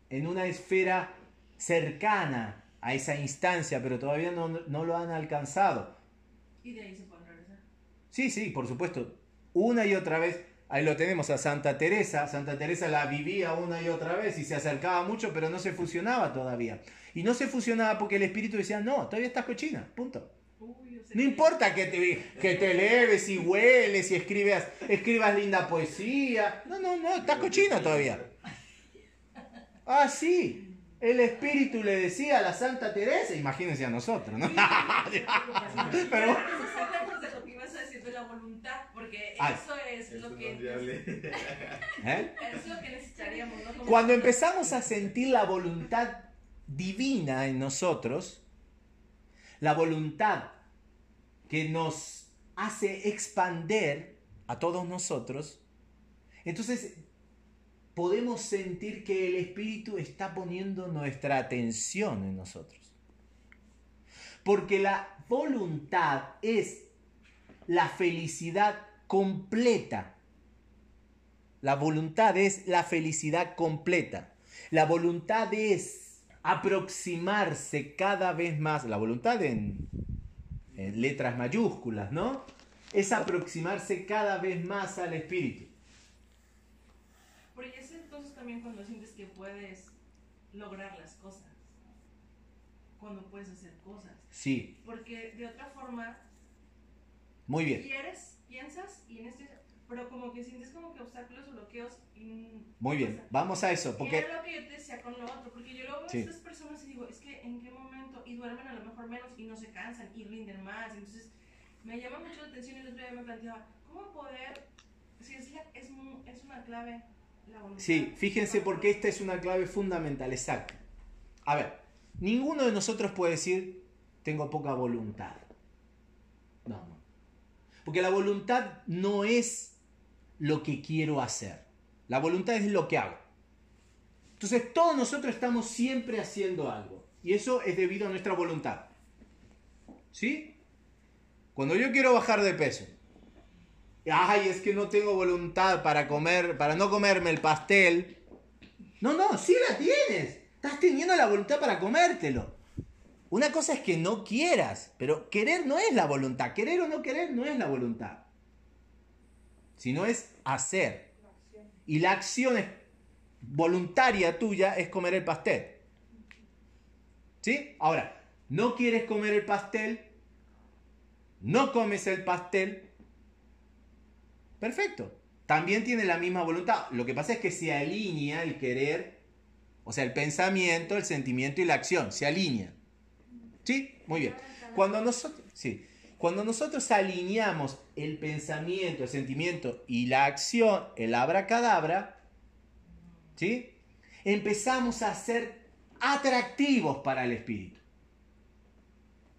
en una esfera cercana a esa instancia, pero todavía no, no lo han alcanzado. Y de ahí se regresar. Sí, sí, por supuesto. Una y otra vez. Ahí lo tenemos a Santa Teresa. Santa Teresa la vivía una y otra vez y se acercaba mucho, pero no se fusionaba todavía. Y no se fusionaba porque el espíritu decía, no, todavía estás cochina, punto. No importa que te, que te leves y hueles y escribas, escribas linda poesía. No, no, no, estás cochina todavía. Ah, sí. El espíritu le decía a la Santa Teresa, imagínense a nosotros, ¿no? Pero- de la voluntad, porque Ay. eso es lo que es viable. ¿Eh? es lo que necesitaríamos, ¿no? Como- Cuando empezamos a sentir la voluntad divina en nosotros, la voluntad que nos hace expander a todos nosotros, entonces podemos sentir que el Espíritu está poniendo nuestra atención en nosotros. Porque la voluntad es la felicidad completa. La voluntad es la felicidad completa. La voluntad es aproximarse cada vez más. La voluntad en, en letras mayúsculas, ¿no? Es aproximarse cada vez más al espíritu. Porque es entonces también cuando sientes que puedes lograr las cosas. Cuando puedes hacer cosas. Sí, Porque de otra forma, muy bien. quieres, piensas y en este. Pero como que sientes como que obstáculos o bloqueos. Y, Muy bien. Vamos a eso, Porque... Era lo que yo te decía con lo otro. Porque yo luego veo Sí. a estas personas y digo, es que en qué momento. Y duermen a lo mejor menos y no se cansan y rinden más. Entonces me llama mucho la atención y el otro día me planteaba, ¿cómo poder. Si es, la- es, es una clave la voluntad. Sí, fíjense porque esta es una clave fundamental, exacto. A ver, ninguno de nosotros puede decir, tengo poca voluntad. Porque la voluntad no es lo que quiero hacer. La voluntad es lo que hago. Entonces todos nosotros estamos siempre haciendo algo. Y eso es debido a nuestra voluntad. ¿Sí? Cuando yo quiero bajar de peso, ay, es que no tengo voluntad para comer, para no comerme el pastel. No, no, sí la tienes. Estás teniendo la voluntad para comértelo. Una cosa es que no quieras, pero querer no es la voluntad. Querer o no querer no es la voluntad. Sino es hacer. Y la acción voluntaria tuya es comer el pastel. ¿Sí? Ahora, no quieres comer el pastel, no comes el pastel, Perfecto. También tiene la misma voluntad. Lo que pasa es que se alinea el querer, o sea, el pensamiento, el sentimiento y la acción. Se alinea. ¿Sí? Muy bien. Cuando nosotros, sí, cuando nosotros alineamos el pensamiento, el sentimiento y la acción, el abracadabra, ¿sí? Empezamos a ser atractivos para el espíritu.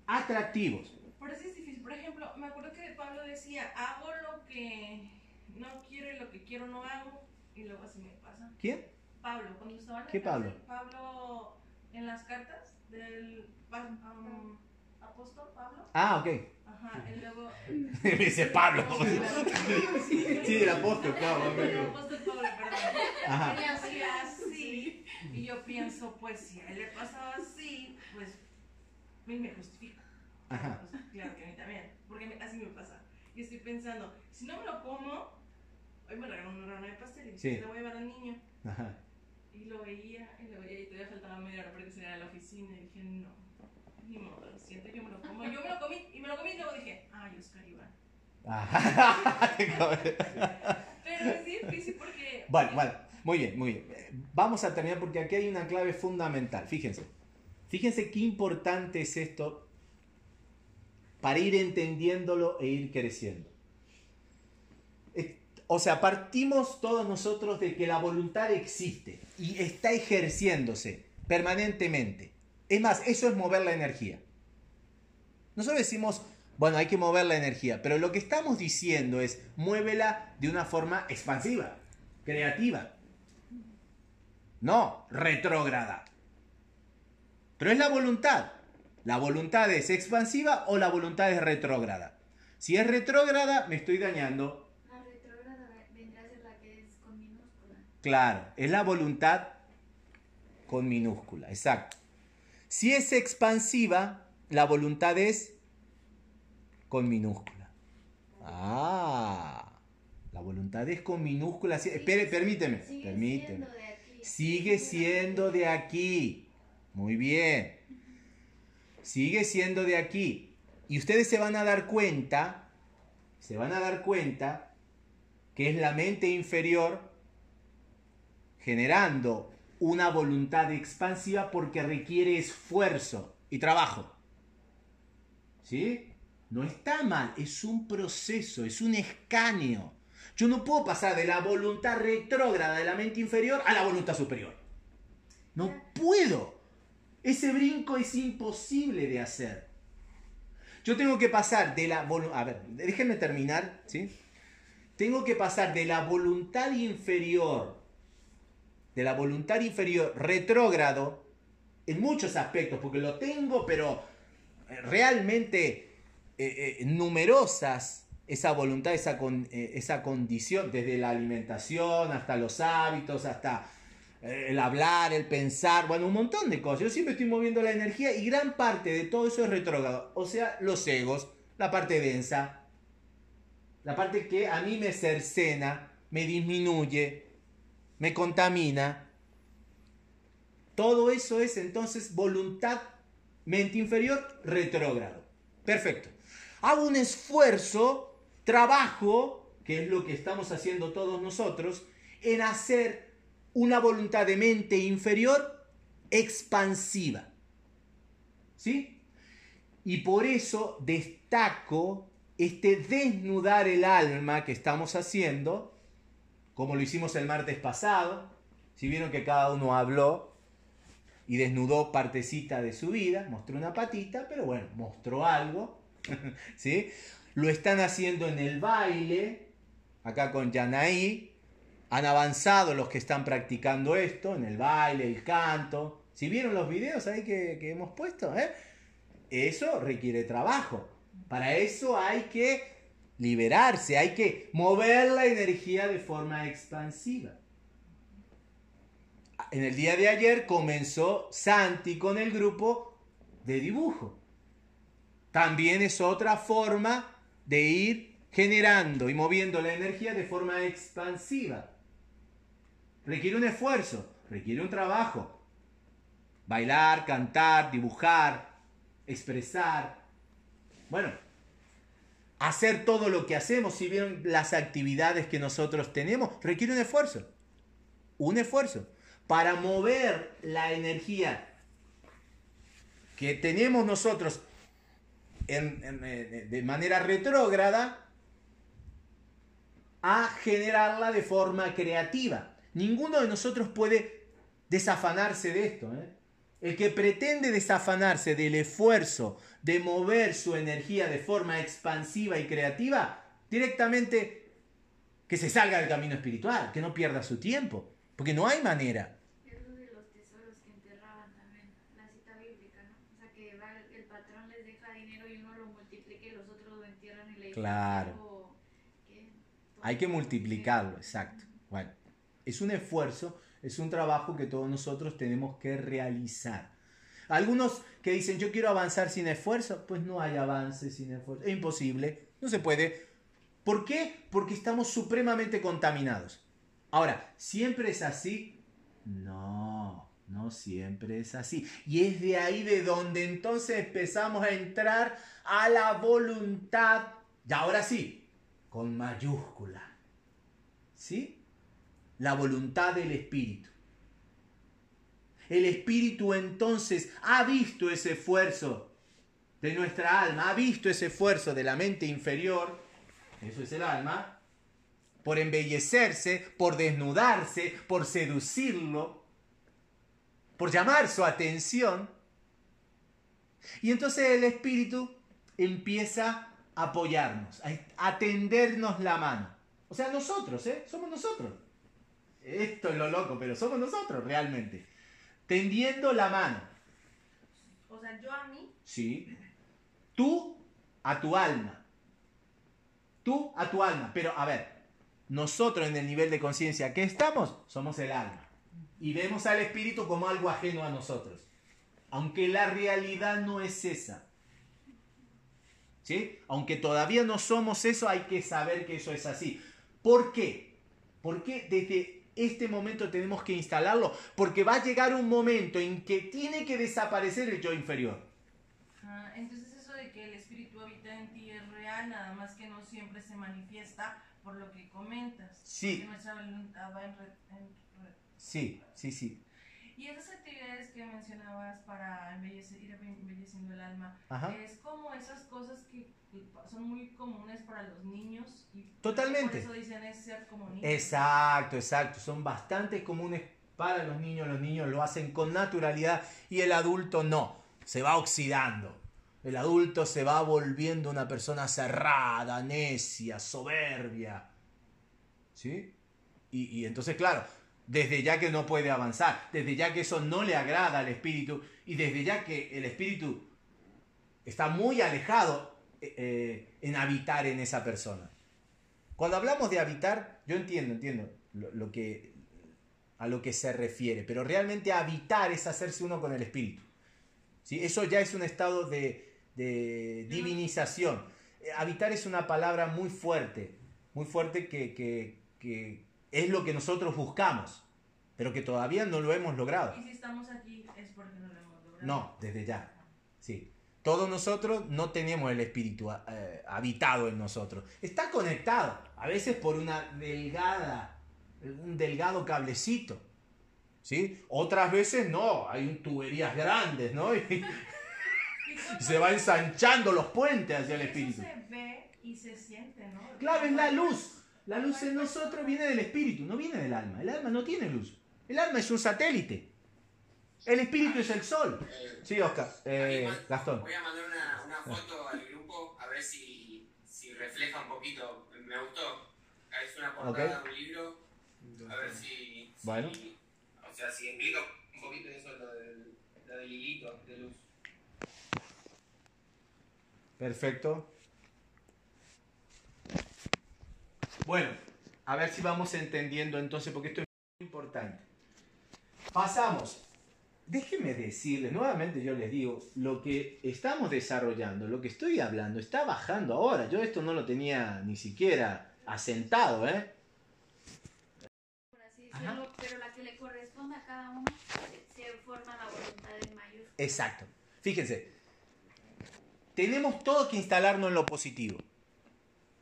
Atractivos. Por eso es difícil. Por ejemplo, me acuerdo que Pablo decía, hago lo que no quiero y lo que quiero no hago. Y luego así me pasa. ¿Quién? Pablo, cuando estaba en la ¿Qué Pablo? Pablo en las cartas del... am, apóstol Pablo. Ah, ok. Ajá, y luego. Me dice Pablo. Sí, el apóstol, claro. El apóstol Pablo, perdón. Ajá. Él hacía así. Y yo pienso, pues si a él le pasaba así, pues a mí me justifica. Ajá. Pues, claro que a mí también. Porque así me pasa. Y estoy pensando, si no me lo como, hoy me regaló una rana de pastel y Sí. le voy a llevar al niño. Ajá. Y lo veía, y lo veía, y todavía faltaba media hora para que saliera a la oficina. Y dije, no, ni modo, lo siento, yo me lo como. Yo me lo comí, y me lo comí, y luego dije, ay, Oscar Iván. Pero es difícil porque. Bueno, bueno, muy bien, muy bien. Vamos a terminar porque aquí hay una clave fundamental. Fíjense. Fíjense qué importante es esto para ir entendiéndolo e ir creciendo. O sea, partimos todos nosotros de que la voluntad existe y está ejerciéndose permanentemente. Es más, eso es mover la energía. Nosotros decimos, bueno, hay que mover la energía, pero lo que estamos diciendo es, muévela de una forma expansiva, creativa. No, retrógrada. Pero es la voluntad. La voluntad es expansiva o la voluntad es retrógrada. Si es retrógrada, me estoy dañando. La retrógrada vendrá a ser la que es con minúscula. Claro, es la voluntad con minúscula, exacto. Si es expansiva, la voluntad es con minúscula. Ah, la voluntad es con minúscula. Sí, Espere, permíteme, Sigue permíteme. siendo de aquí. Sigue siendo de aquí. Muy bien. Sigue siendo de aquí. Y ustedes se van a dar cuenta, se van a dar cuenta que es la mente inferior generando una voluntad expansiva porque requiere esfuerzo y trabajo. ¿Sí? No está mal, es un proceso, es un escaneo. Yo no puedo pasar de la voluntad retrógrada de la mente inferior a la voluntad superior. No puedo. Ese brinco es imposible de hacer. Yo tengo que pasar de la voluntad... A ver, déjenme terminar, ¿sí? Tengo que pasar de la voluntad inferior, de la voluntad inferior retrógrado, en muchos aspectos, porque lo tengo, pero eh, realmente eh, eh, numerosas esa voluntad, esa, con- esa condición, desde la alimentación hasta los hábitos, hasta el hablar, el pensar, bueno, un montón de cosas. Yo siempre estoy moviendo la energía y gran parte de todo eso es retrógrado. O sea, los egos, la parte densa, la parte que a mí me cercena, me disminuye, me contamina. Todo eso es entonces voluntad, mente inferior, retrógrado. Perfecto. Hago un esfuerzo, trabajo, que es lo que estamos haciendo todos nosotros, en hacer una voluntad de mente inferior expansiva. ¿Sí? Y por eso destaco este desnudar el alma que estamos haciendo, como lo hicimos el martes pasado. Si vieron que cada uno habló y desnudó partecita de su vida, mostró una patita, pero bueno, mostró algo. ¿Sí? Lo están haciendo en el baile, acá con Yanaí. Han avanzado los que están practicando esto, en el baile, el canto. Si vieron los videos ahí que, hemos puesto, ¿eh? eso requiere trabajo. Para eso hay que liberarse, hay que mover la energía de forma expansiva. En el día de ayer comenzó Santi con el grupo de dibujo. También es otra forma de ir generando y moviendo la energía de forma expansiva. Requiere un esfuerzo, requiere un trabajo. Bailar, cantar, dibujar, expresar. Bueno, hacer todo lo que hacemos, si vieron las actividades que nosotros tenemos, requiere un esfuerzo. Un esfuerzo. Para mover la energía que tenemos nosotros de manera retrógrada a generarla de forma creativa. Ninguno de nosotros puede desafanarse de esto. ¿eh? El que pretende desafanarse del esfuerzo de mover su energía de forma expansiva y creativa, directamente que se salga del camino espiritual, que no pierda su tiempo, porque no hay manera. Claro. Hay que multiplicarlo, exacto. Bueno, es un esfuerzo, es un trabajo que todos nosotros tenemos que realizar. Algunos que dicen yo quiero avanzar sin esfuerzo, pues no hay avance sin esfuerzo. Es imposible, no se puede. ¿Por qué? Porque estamos supremamente contaminados. Ahora, ¿siempre es así? No, no siempre es así. Y es de ahí de donde entonces empezamos a entrar a la voluntad. Y ahora sí, con mayúscula. ¿Sí? La voluntad del Espíritu. El Espíritu entonces ha visto ese esfuerzo de nuestra alma, ha visto ese esfuerzo de la mente inferior, eso es el alma, por embellecerse, por desnudarse, por seducirlo, por llamar su atención. Y entonces el Espíritu empieza a apoyarnos, a tendernos la mano. O sea, nosotros, ¿eh? Somos nosotros. Esto es lo loco, pero somos nosotros realmente. Tendiendo la mano. O sea, yo a mí, Sí. Tú a tu alma. Tú a tu alma. Pero a ver, nosotros en el nivel de conciencia que estamos, somos el alma. Y vemos al espíritu como algo ajeno a nosotros. Aunque la realidad no es esa. ¿Sí? Aunque todavía no somos eso, hay que saber que eso es así. ¿Por qué? Porque desde este momento tenemos que instalarlo. Porque va a llegar un momento en que tiene que desaparecer el yo inferior. ah, entonces eso de que el espíritu habita en ti es real, nada más que no siempre se manifiesta por lo que comentas. Sí. Voluntad va en en re- Sí, sí, sí. Y esas actividades que mencionabas para embellecer, ir embelleciendo el alma, Ajá. es como esas cosas que son muy comunes para los niños. Y Totalmente. Por eso dicen es ser como niños. Exacto, exacto. Son bastante comunes para los niños. Los niños lo hacen con naturalidad y el adulto no. Se va oxidando. El adulto se va volviendo una persona cerrada, necia, soberbia. ¿Sí? Y, y entonces, claro, desde ya que no puede avanzar, desde ya que eso no le agrada al espíritu y desde ya que el espíritu está muy alejado eh, eh, en habitar en esa persona. Cuando hablamos de habitar, yo entiendo, entiendo lo, lo que, a lo que se refiere, pero realmente habitar es hacerse uno con el espíritu. ¿Sí? Eso ya es un estado de, de divinización. Eh, Habitar es una palabra muy fuerte, muy fuerte que, que- que es lo que nosotros buscamos, pero que todavía no lo hemos logrado. Y si estamos aquí es porque no lo hemos logrado. No, desde ya. Sí. Todos nosotros no tenemos el espíritu eh, habitado en nosotros. Está conectado, a veces por una delgada, un delgado cablecito. ¿Sí? Otras veces no, hay tuberías grandes, ¿no? Y, ¿Y y se va ensanchando los puentes hacia el Eso espíritu. se ve y se siente, ¿no? Claro, es la luz. La luz en nosotros viene del espíritu, no viene del alma. El alma no tiene luz. El alma es un satélite. El espíritu es el sol. Sí, Oscar. Eh, Gastón. Voy a mandar una, una foto al grupo a ver si, si refleja un poquito. Me gustó. Es una portada de un libro. A ver si. si- Bueno. O sea, si explica un poquito eso, lo del, lo del hilito de luz. Perfecto. Bueno, a ver si vamos entendiendo entonces, porque esto es muy importante. Pasamos. Déjenme decirles, nuevamente yo les digo, lo que estamos desarrollando, lo que estoy hablando, está bajando ahora. Yo esto no lo tenía ni siquiera asentado, ¿eh? por así decirlo, pero la que le corresponde a cada uno se forma la voluntad en mayúsculas. Exacto. Fíjense, tenemos todo que instalarnos en lo positivo.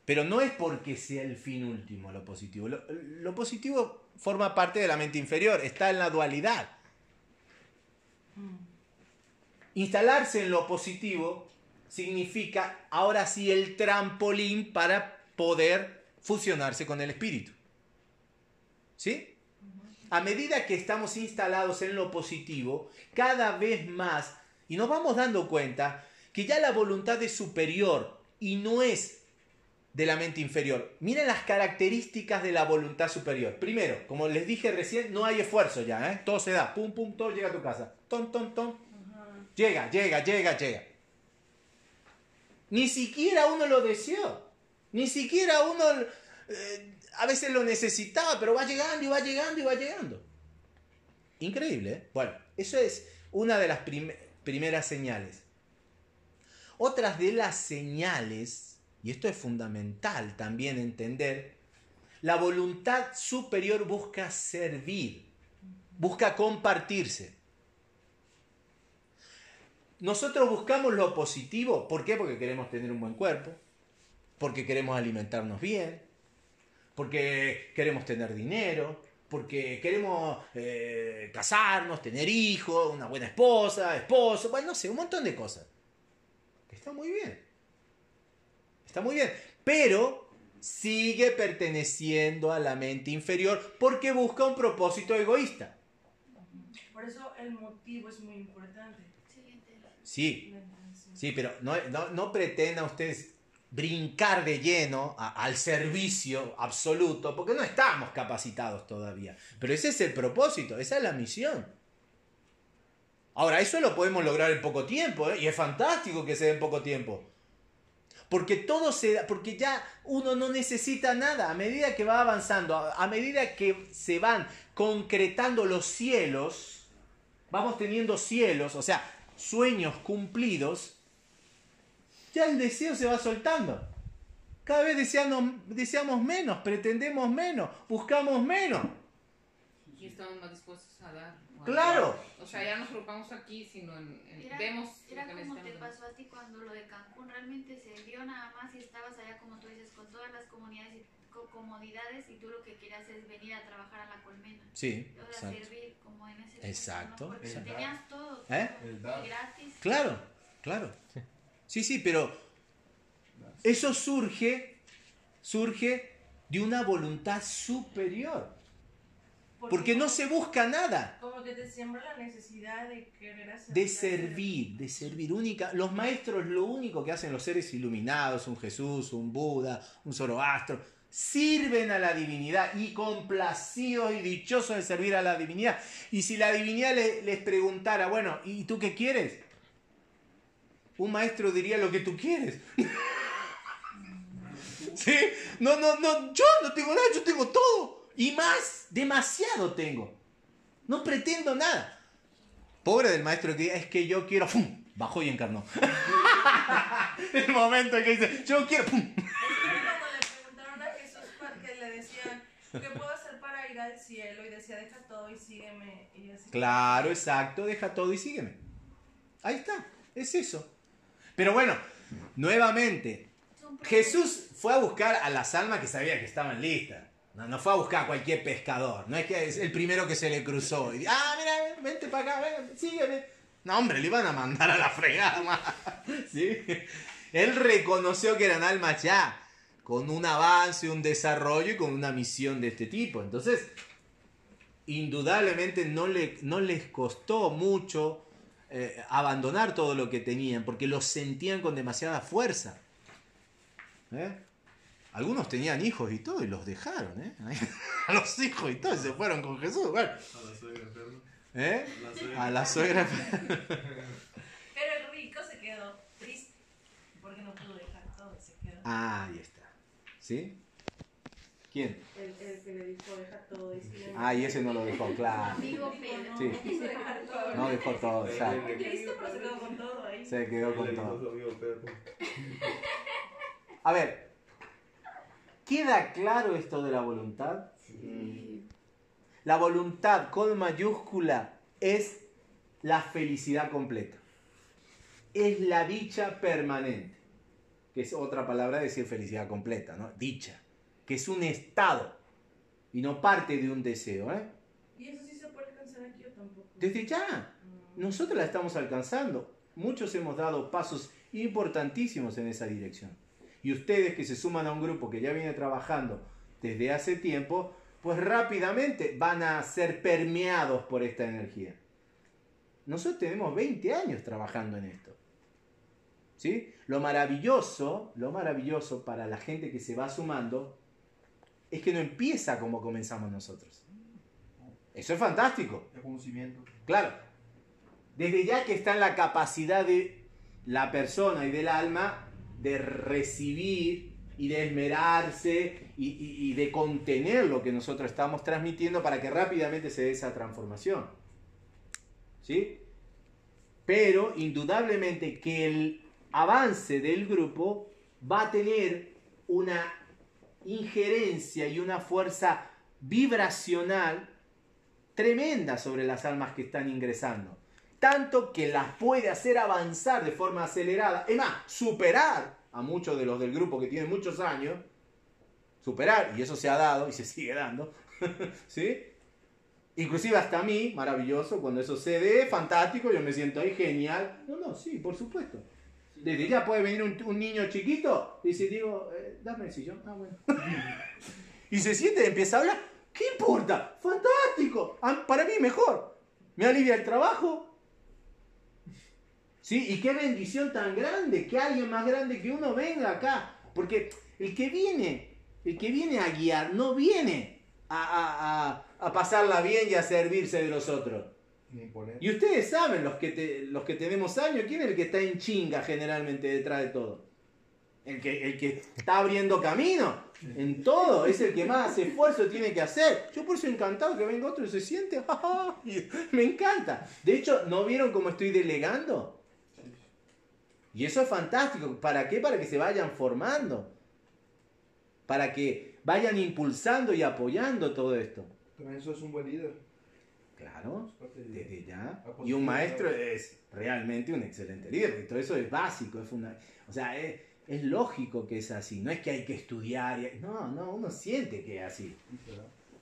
Pero no es porque sea el fin último lo positivo. Lo, lo positivo forma parte de la mente inferior, está en la dualidad. Mm. Instalarse en lo positivo significa ahora sí el trampolín para poder fusionarse con el espíritu. ¿Sí? A medida que estamos instalados en lo positivo, cada vez más, y nos vamos dando cuenta que ya la voluntad es superior y no es de la mente inferior. Miren las características de la voluntad superior. Primero, como les dije recién, no hay esfuerzo ya, ¿eh? Todo se da, pum, pum, todo llega a tu casa. Ton, ton, ton. Llega, llega, llega, llega. Ni siquiera uno lo deseó. Ni siquiera uno eh, a veces lo necesitaba, pero va llegando y va llegando y va llegando. Increíble, ¿eh? Bueno, eso es una de las prim- primeras señales. Otras de las señales, y esto es fundamental también entender, la voluntad superior busca servir, busca compartirse. Nosotros buscamos lo positivo, ¿por qué? Porque queremos tener un buen cuerpo, porque queremos alimentarnos bien, porque queremos tener dinero, porque queremos eh, casarnos, tener hijos, una buena esposa, esposo, bueno, no sé, un montón de cosas. Está muy bien. Está muy bien. Pero sigue perteneciendo a la mente inferior porque busca un propósito egoísta. Por eso el motivo es muy importante. Sí, sí, pero no, no, no pretenda ustedes brincar de lleno a- al servicio absoluto, porque no estamos capacitados todavía. Pero ese es el propósito, esa es la misión. Ahora, eso lo podemos lograr en poco tiempo, ¿eh? y es fantástico que se dé en poco tiempo. Porque todo se porque ya uno no necesita nada. A medida que va avanzando, a, medida que se van concretando los cielos, vamos teniendo cielos, o sea, sueños cumplidos, ya el deseo se va soltando. Cada vez deseando- deseamos menos, pretendemos menos, buscamos menos. Y estamos más dispuestos a dar. Claro. O sea, ya nos preocupamos aquí, sino en, en- Era, vemos era lo que como te pasó a ti cuando lo de Cancún realmente se dio nada más y estabas allá, como tú dices, con todas las comunidades y co- comodidades y tú lo que querías es venir a trabajar a la colmena. Sí, O sea, servir como en ese Exacto, ¿no? Porque exacto. tenías todo, ¿Eh? todo, gratis. Claro, claro. Sí, sí, pero eso surge, surge de una voluntad superior. Porque no se busca nada. Como que te siembra la necesidad de querer hacer. De servir, de servir única. Los maestros lo único que hacen los seres iluminados, un Jesús, un Buda, un Zoroastro, sirven a la divinidad y complacidos y dichosos de servir a la divinidad. Y si la divinidad le- les preguntara, bueno, ¿y tú qué quieres? Un maestro diría lo que tú quieres. ¿Sí? No, no, no, yo no tengo nada, yo tengo todo. Y más, demasiado tengo. No pretendo nada. Pobre del maestro que diga, es que yo quiero, ¡pum! Bajó y encarnó. El momento en que dice, yo quiero, ¡pum! Es como cuando le preguntaron a Jesús pa- que le decían, ¿qué puedo hacer para ir al cielo? Y decía, deja todo y sígueme. Y así. Claro, exacto, deja todo y sígueme. Ahí está, es eso. Pero bueno, nuevamente, Jesús fue a buscar a las almas que sabía que estaban listas. No, no fue a buscar a cualquier pescador. No es que es el primero que se le cruzó. Y, ah, mira, vente para acá, ven, sígueme. No, hombre, le iban a mandar a la fregada. ¿Sí? Él reconoció que eran almas ya, con un avance, un desarrollo y con una misión de este tipo. Entonces, indudablemente no, le, no les costó mucho eh, abandonar todo lo que tenían, porque lo sentían con demasiada fuerza. ¿Eh? Algunos tenían hijos y todo y los dejaron, ¿eh? A los hijos y todo y se fueron con Jesús. Bueno, A la suegra enferma. ¿eh? La suegra. A la suegra. Pero el rico se quedó triste porque no pudo dejar todo y se quedó. Ah, ahí está. ¿Sí? ¿Quién? El, el que le dijo, deja todo y. Ah, y ese no lo dejó, claro. Digo, pero Sí. No quiso dejar todo. No dejó todo, exacto. Triste, pero se quedó con todo ahí. Se quedó con todo. A ver, ¿queda claro esto de la voluntad? La voluntad con mayúscula es la felicidad completa. Es la dicha permanente, que es otra palabra de decir felicidad completa, ¿no? Dicha, que es un estado y no parte de un deseo, ¿eh? ¿Y eso sí se puede alcanzar aquí o tampoco? Desde ya, Mm. nosotros la estamos alcanzando. Muchos hemos dado pasos importantísimos en esa dirección. Y ustedes que se suman a un grupo que ya viene trabajando desde hace tiempo, pues rápidamente van a ser permeados por esta energía. Nosotros tenemos 20 años trabajando en esto. ¿Sí? Lo maravilloso, lo maravilloso para la gente que se va sumando es que no empieza como comenzamos nosotros. Eso es fantástico. Es. Claro. desde ya que está en la capacidad de la persona y del alma de recibir y de esmerarse y, de contener lo que nosotros estamos transmitiendo para que rápidamente se dé esa transformación. ¿Sí? Pero indudablemente que el avance del grupo va a tener una injerencia y una fuerza vibracional tremenda sobre las almas que están ingresando. Tanto que las puede hacer avanzar de forma acelerada. Es más, superar a muchos de los del grupo que tienen muchos años. Superar, y eso se ha dado y se sigue dando. ¿Sí? Inclusive hasta a mí, maravilloso, cuando eso se dé, fantástico, yo me siento ahí genial. No, no, sí, por supuesto. Desde ya puede venir un, un niño chiquito y si digo, eh, dame el sillón. Ah, bueno. y se siente y empieza a hablar. ¿Qué importa? Fantástico. Ah, Para mí mejor. Me alivia el trabajo. ¿Sí? Y qué bendición tan grande que alguien más grande que uno venga acá. Porque el que viene, el que viene a guiar, no viene a, a- a- a pasarla bien y a servirse de los otros. Y ustedes saben, los que, te- los que tenemos años, ¿quién es el que está en chinga generalmente detrás de todo? El que, el que está abriendo camino en todo, es el que más esfuerzo tiene que hacer. Yo por eso encantado que venga otro y se siente, ¡ja, y me encanta. De hecho, ¿no vieron cómo estoy delegando? Y eso es fantástico. ¿Para qué? Para que se vayan formando. Para que vayan impulsando y apoyando todo esto. También eso es un buen líder. Claro, desde ya. Y un maestro es realmente un excelente líder, porque todo eso es básico, es funda- O sea, es, es lógico que es así, no es que hay que estudiar, y- no, no, uno siente que es así,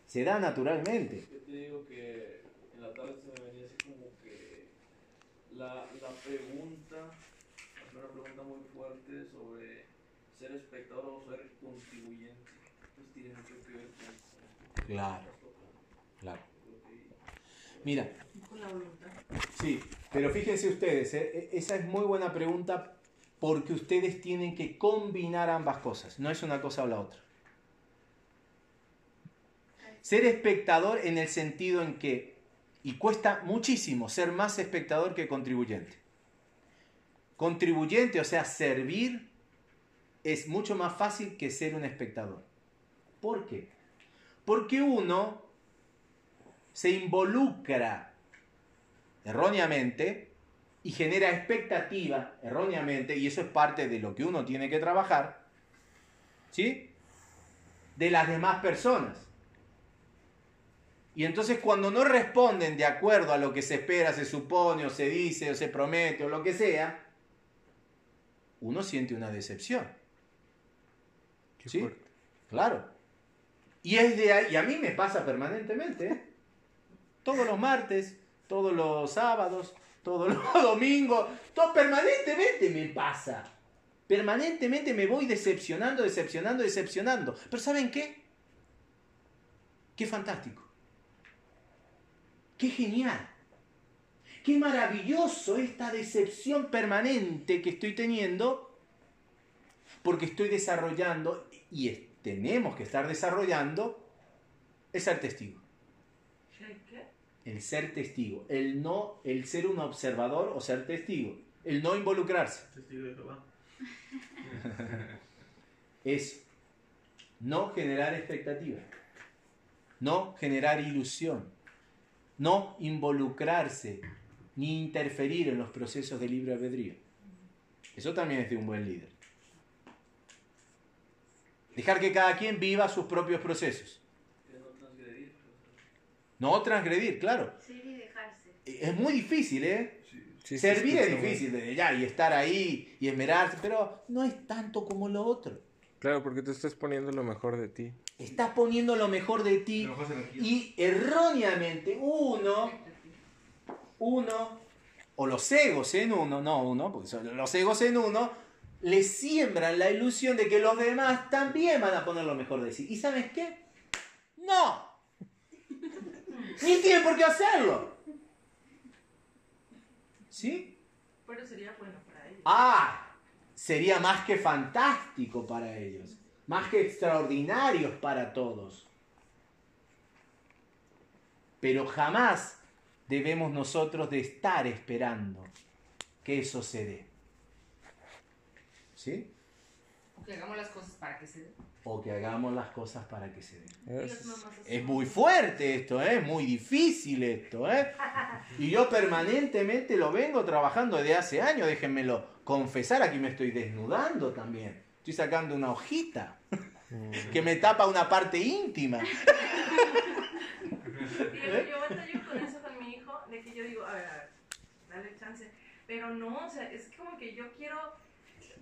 se da naturalmente. Yo te digo que en la tarde se me venía así como que la, la pregunta, hacer una pregunta muy fuerte sobre ser espectador o ser contribuyente. Pues tiene mucho que ver con Claro, claro. Mira, Con la voluntad. sí, pero fíjense ustedes, ¿eh? E- esa es muy buena pregunta porque ustedes tienen que combinar ambas cosas, no es una cosa o la otra. Ser espectador en el sentido en que, y cuesta muchísimo ser más espectador que contribuyente. Contribuyente, o sea, servir, es mucho más fácil que ser un espectador. ¿Por qué? Porque uno se involucra erróneamente y genera expectativa erróneamente, y eso es parte de lo que uno tiene que trabajar, ¿sí? De las demás personas. Y entonces cuando no responden de acuerdo a lo que se espera, se supone, o se dice, o se promete, o lo que sea, uno siente una decepción. Qué ¿Sí? fuerte. Claro. Y, es de ahí- y a mí me pasa permanentemente. ¿eh? Todos los martes, todos los sábados, todos los domingos, todo permanentemente me pasa. Permanentemente me voy decepcionando, decepcionando, decepcionando. Pero ¿saben qué? Qué fantástico. Qué genial. Qué maravilloso esta decepción permanente que estoy teniendo porque estoy desarrollando y es- tenemos que estar desarrollando el ser testigo. El ser testigo, el no, el ser un observador o ser testigo, el no involucrarse. Testigo de Jehová. Es no generar expectativa, no generar ilusión, no involucrarse ni interferir en los procesos de libre albedrío. Eso también es de un buen líder. Dejar que cada quien viva sus propios procesos. no transgredir. Claro. Ser y dejarse. Es muy difícil, ¿eh? Sí, se Servir es escucha muy- difícil desde ya y estar ahí y esmerarse, pero no es tanto como lo otro. Claro, porque tú estás poniendo lo mejor de ti. Estás poniendo lo mejor de ti y erróneamente uno, uno, o los egos en uno, no uno, porque son los egos en uno, le siembran la ilusión de que los demás también van a poner lo mejor de sí. ¿Y sabes qué? No. Ni tienen por qué hacerlo. ¿Sí? Pero sería bueno para ellos. Ah, sería más que fantástico para ellos, más que extraordinarios para todos. Pero jamás debemos nosotros de estar esperando que eso se dé. ¿Sí? O que hagamos las cosas para que se dé. O que hagamos las cosas para que se den. Así. Es muy fuerte esto, ¿eh? es muy difícil esto. ¿eh? Y yo permanentemente lo vengo trabajando desde hace años, déjenmelo confesar, aquí me estoy desnudando también. Estoy sacando una hojita que me tapa una parte íntima. Diego, yo batallo con eso con mi hijo, de que yo digo, a ver, a ver, dale chance. Pero no, o sea, es como que yo quiero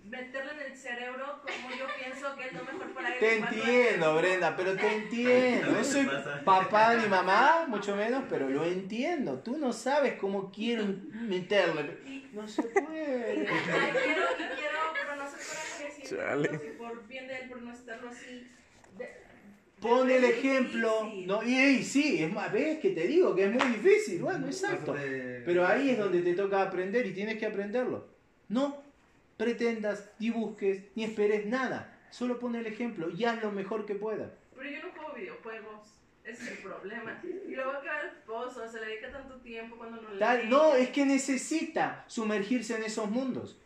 meterle en el cerebro como yo pienso que es lo mejor para él. Te entiendo, Brenda, pero te entiendo. No soy papá ni mamá, mucho menos, pero lo entiendo. Tú no sabes cómo quiero meterle. No se puede. Ay, quiero y quiero, pero no si, Chale. si por bien de él, por no estarlo así. de- Pon el ejemplo. No, y, y sí, es más, ves que te digo que es muy difícil. Bueno, exacto. Pero ahí es donde te toca aprender y tienes que aprenderlo. No pretendas, ni busques, ni esperes nada. Solo pon el ejemplo y haz lo mejor que puedas. Pero yo no juego videojuegos. Ese es el problema. Y luego que el esposo, se le dedica tanto tiempo cuando no lee. no, es que necesita sumergirse en esos mundos.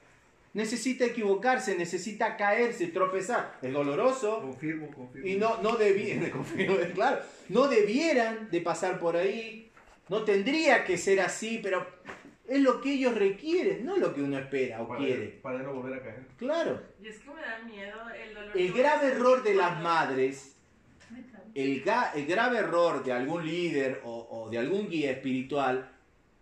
Necesita equivocarse, necesita caerse, tropezar. Es doloroso. Confirmo, confirmo. Y no, no debieran, claro, no debieran de pasar por ahí. No tendría que ser así, pero es lo que ellos requieren, no lo que uno espera o Para, quiere. para no volver a caer. Claro. Y es que me da miedo el dolor. El grave error de las madres, el, ga- el grave error de algún líder o, o de algún guía espiritual,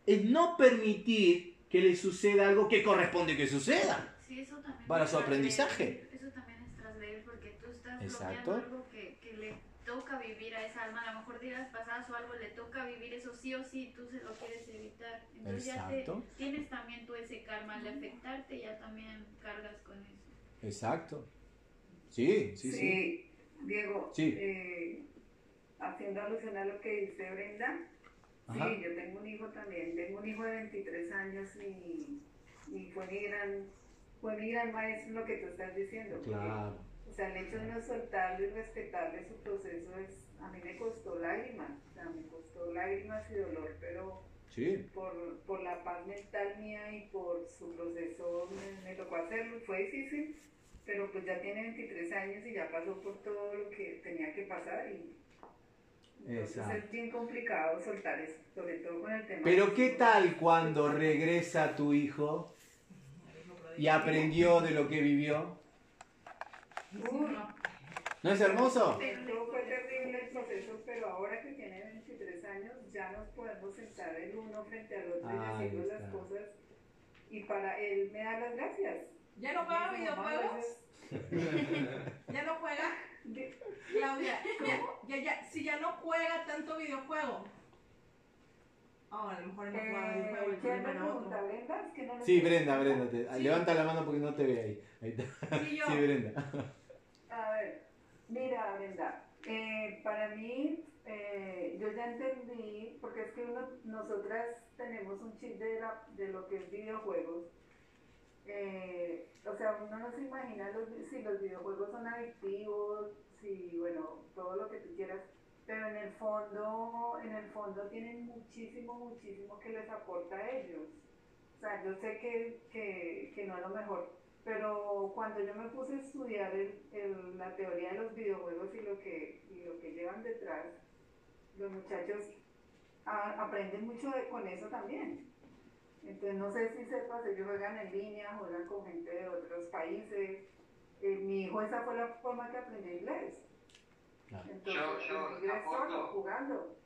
es no permitir que le suceda algo que corresponde que suceda. Sí, eso también Para es su aprendizaje. Eso también es trasleer porque tú estás Exacto. bloqueando algo que, que le toca vivir a esa alma. A lo mejor días pasadas o algo le toca vivir eso sí o sí, tú se lo quieres evitar. Entonces Exacto. ya te, tienes también tú ese karma al afectarte, ya también cargas con eso. Exacto. Sí, sí, sí. Diego, Sí. eh, haciendo alusión a lo que dice Brenda, Ajá. sí, yo tengo un hijo también, tengo un hijo de 23 años y, y fue mi gran, fue mi gran maestro lo que tú estás diciendo. porque, Claro. O sea, el hecho de no soltarlo y respetarle su proceso es, a mí me costó lágrimas, o sea, me costó lágrimas y dolor, pero Sí. por, por la paz mental mía y por su proceso me, me tocó hacerlo, fue difícil, pero pues ya tiene 23 años y ya pasó por todo lo que tenía que pasar y entonces Exacto. es bien complicado soltar eso, sobre todo con el tema. Pero ¿qué tal cuando regresa tu hijo y aprendió de lo que vivió? ¿No es hermoso? Esto fue terrible el proceso, pero ahora que tiene 23 años ya nos podemos sentar el uno frente al otro y decirnos las cosas y para él me da las gracias. ¿Ya no "Mamá, videojuegos? ¿Ya no juega? Claudia, ¿cómo? Ya, ya, si ya no juega tanto videojuego. Oh, a lo mejor no juega Eh, videojuego y ¿Quién me problema era pregunta. Brenda? Es que no lo Sí. Brenda, Brenda. te- Sí. Levanta la mano porque no te ve ahí. Ahí está. Sí, yo. Sí, Brenda. A ver, mira, Brenda, eh, para mí, eh, yo ya entendí, porque es que uno, nosotras tenemos un chip de, la- de lo que es videojuegos. Eh, o sea, uno no se imagina los, si los videojuegos son adictivos, si, bueno, todo lo que tú quieras, pero en el fondo, en el fondo tienen muchísimo, muchísimo que les aporta a ellos. O sea, yo sé que, que, que no es lo mejor, pero cuando yo me puse a estudiar el- el- la teoría de los videojuegos y lo que, y lo que llevan detrás, los muchachos a- aprenden mucho de- con eso también. Entonces, no sé si sepas, ellos juegan en línea, juegan con gente de otros países. Eh, mi hijo, esa fue la forma que aprendió inglés. Entonces, Yo- yo inglés aporto. solo, jugando.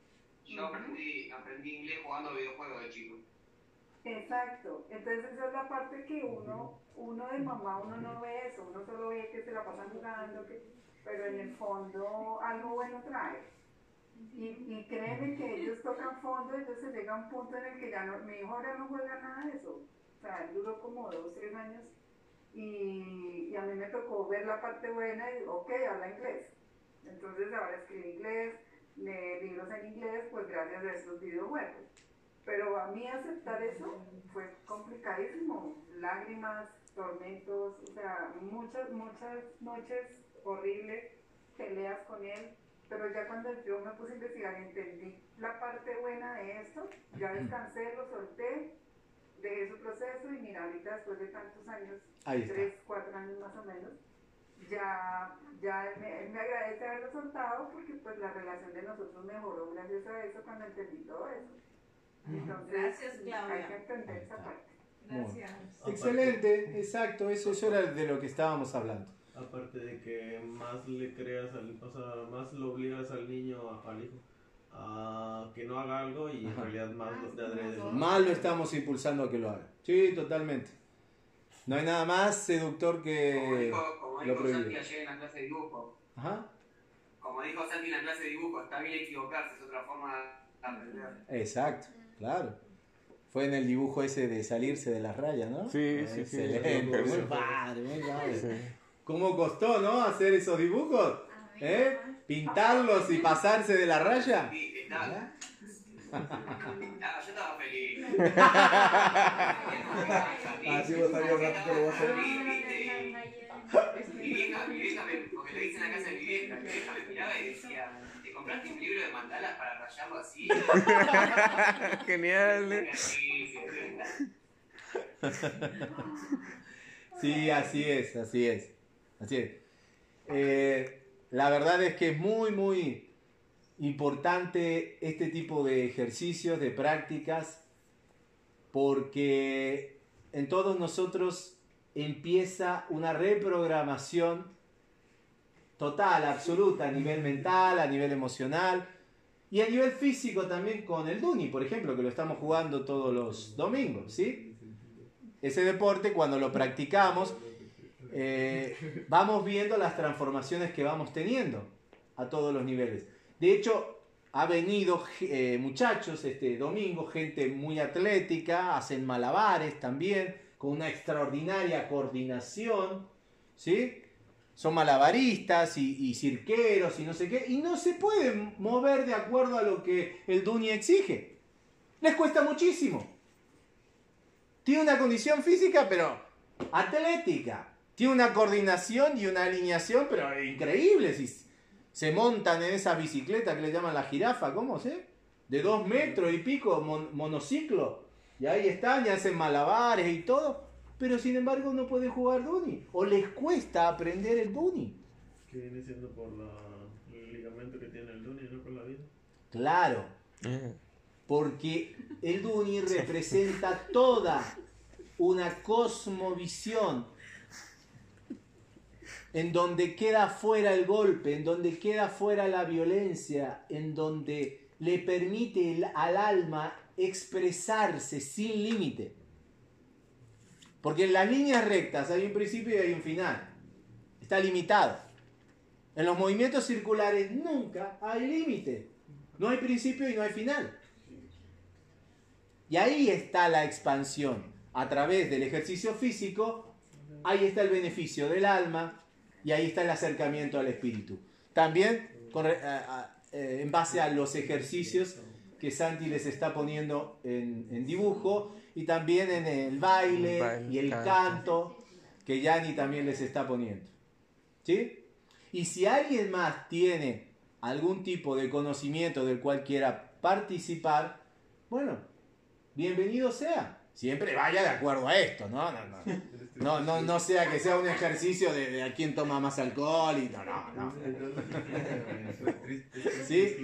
Yo aprendí, aprendí inglés jugando videojuegos de chico. Exacto, entonces esa es la parte que uno, uno de mamá, uno no ve eso, uno solo ve que se la pasan jugando, que, pero en el fondo algo bueno trae. Y, y créeme que ellos tocan fondo, se llega un punto en el que ya no, mi hijo ahora no juega nada de eso. O sea, duró como dos, tres años y, y a mí me tocó ver la parte buena y, ok, habla inglés. Entonces ahora escribe inglés, lee libros en inglés, pues gracias a estos videojuegos. Pero a mí aceptar eso fue complicadísimo. Lágrimas, tormentos, o sea, muchas, muchas noches horribles, peleas con él. Pero ya cuando yo me puse a investigar entendí la parte buena de esto, ya descansé, lo solté, dejé su proceso y mira, ahorita después de tantos años, tres, cuatro años más o menos, ya, ya él me, él me agradece haberlo soltado porque pues la relación de nosotros mejoró gracias a eso cuando entendí todo eso. Entonces, Gracias, Claudia. hay que entender esa parte. Gracias. Excelente, exacto, eso, eso era de lo que estábamos hablando. Aparte de que más le creas al, o sea, más lo obligas al niño, a- al hijo, a que no haga algo y en Ajá. realidad más lo de adrede. lo- Más lo estamos impulsando a que lo haga. Sí, totalmente. No hay nada más seductor Como que dijo, como lo dijo Santi prohibido. ayer en la clase de dibujo, Ajá, como dijo Santi en la clase de dibujo, está bien equivocarse, es otra forma de aprender. exacto, claro. Fue en el dibujo ese de salirse de las rayas, ¿no? Sí, sí, sí. Excelente, Sí. muy padre, muy padre. ¿Cómo costó, no? Hacer esos dibujos, ¿eh? Pintarlos y pasarse de la raya. Sí, está- Ah, yo estaba feliz. Ah, sí, vos sabías que lo vas a hacer. Mi vieja, mi vieja, me, porque lo hice en la casa de mi vieja, mi vieja me miraba y decía, ¿te compraste un libro de mandalas para rayarlo así? Genial. ¿eh? Sí, así es, así es. Así es. Eh, la verdad es que es muy, muy importante este tipo de ejercicios, de prácticas, porque en todos nosotros empieza una reprogramación total, absoluta, a nivel mental, a nivel emocional y a nivel físico también con el Duni, por ejemplo, que lo estamos jugando todos los domingos, ¿sí? Ese deporte cuando lo practicamos, eh, vamos viendo las transformaciones que vamos teniendo a todos los niveles. De hecho, ha venido eh, muchachos este domingo, gente muy atlética, hacen malabares también, con una extraordinaria coordinación, ¿sí? Son malabaristas y, y cirqueros y no sé qué, y no se pueden mover de acuerdo a lo que el Duni exige. Les cuesta muchísimo. Tiene una condición física, pero atlética. Tiene una coordinación y una alineación, pero increíble. Si se montan en esa bicicleta que le llaman la jirafa, ¿cómo se? De dos metros y pico, mon- monociclo. Y ahí están, y hacen malabares y todo. Pero sin embargo no pueden jugar Duni. O les cuesta aprender el Duni. Que viene siendo por la, el ligamento que tiene el Duni, no por la vida. Claro. Eh, Porque el Duni representa toda una cosmovisión en donde queda fuera el golpe, en donde queda fuera la violencia, en donde le permite al alma expresarse sin límite. Porque en las líneas rectas hay un principio y hay un final. Está limitado. En los movimientos circulares nunca hay límite. No hay principio y no hay final. Y ahí está la expansión. A través del ejercicio físico, ahí está el beneficio del alma y ahí está el acercamiento al espíritu. También con re- a- a- eh, en base a los ejercicios que Santi les está poniendo en, en dibujo y también en el baile, El baile, y el canto. canto que Yani también les está poniendo. ¿Sí? Y si alguien más tiene algún tipo de conocimiento del cual quiera participar, bueno, bienvenido sea. Siempre vaya de acuerdo a esto, ¿no? No, no, no, no, no sea que sea un ejercicio de, de a quién toma más alcohol y no, no, no. ¿Sí?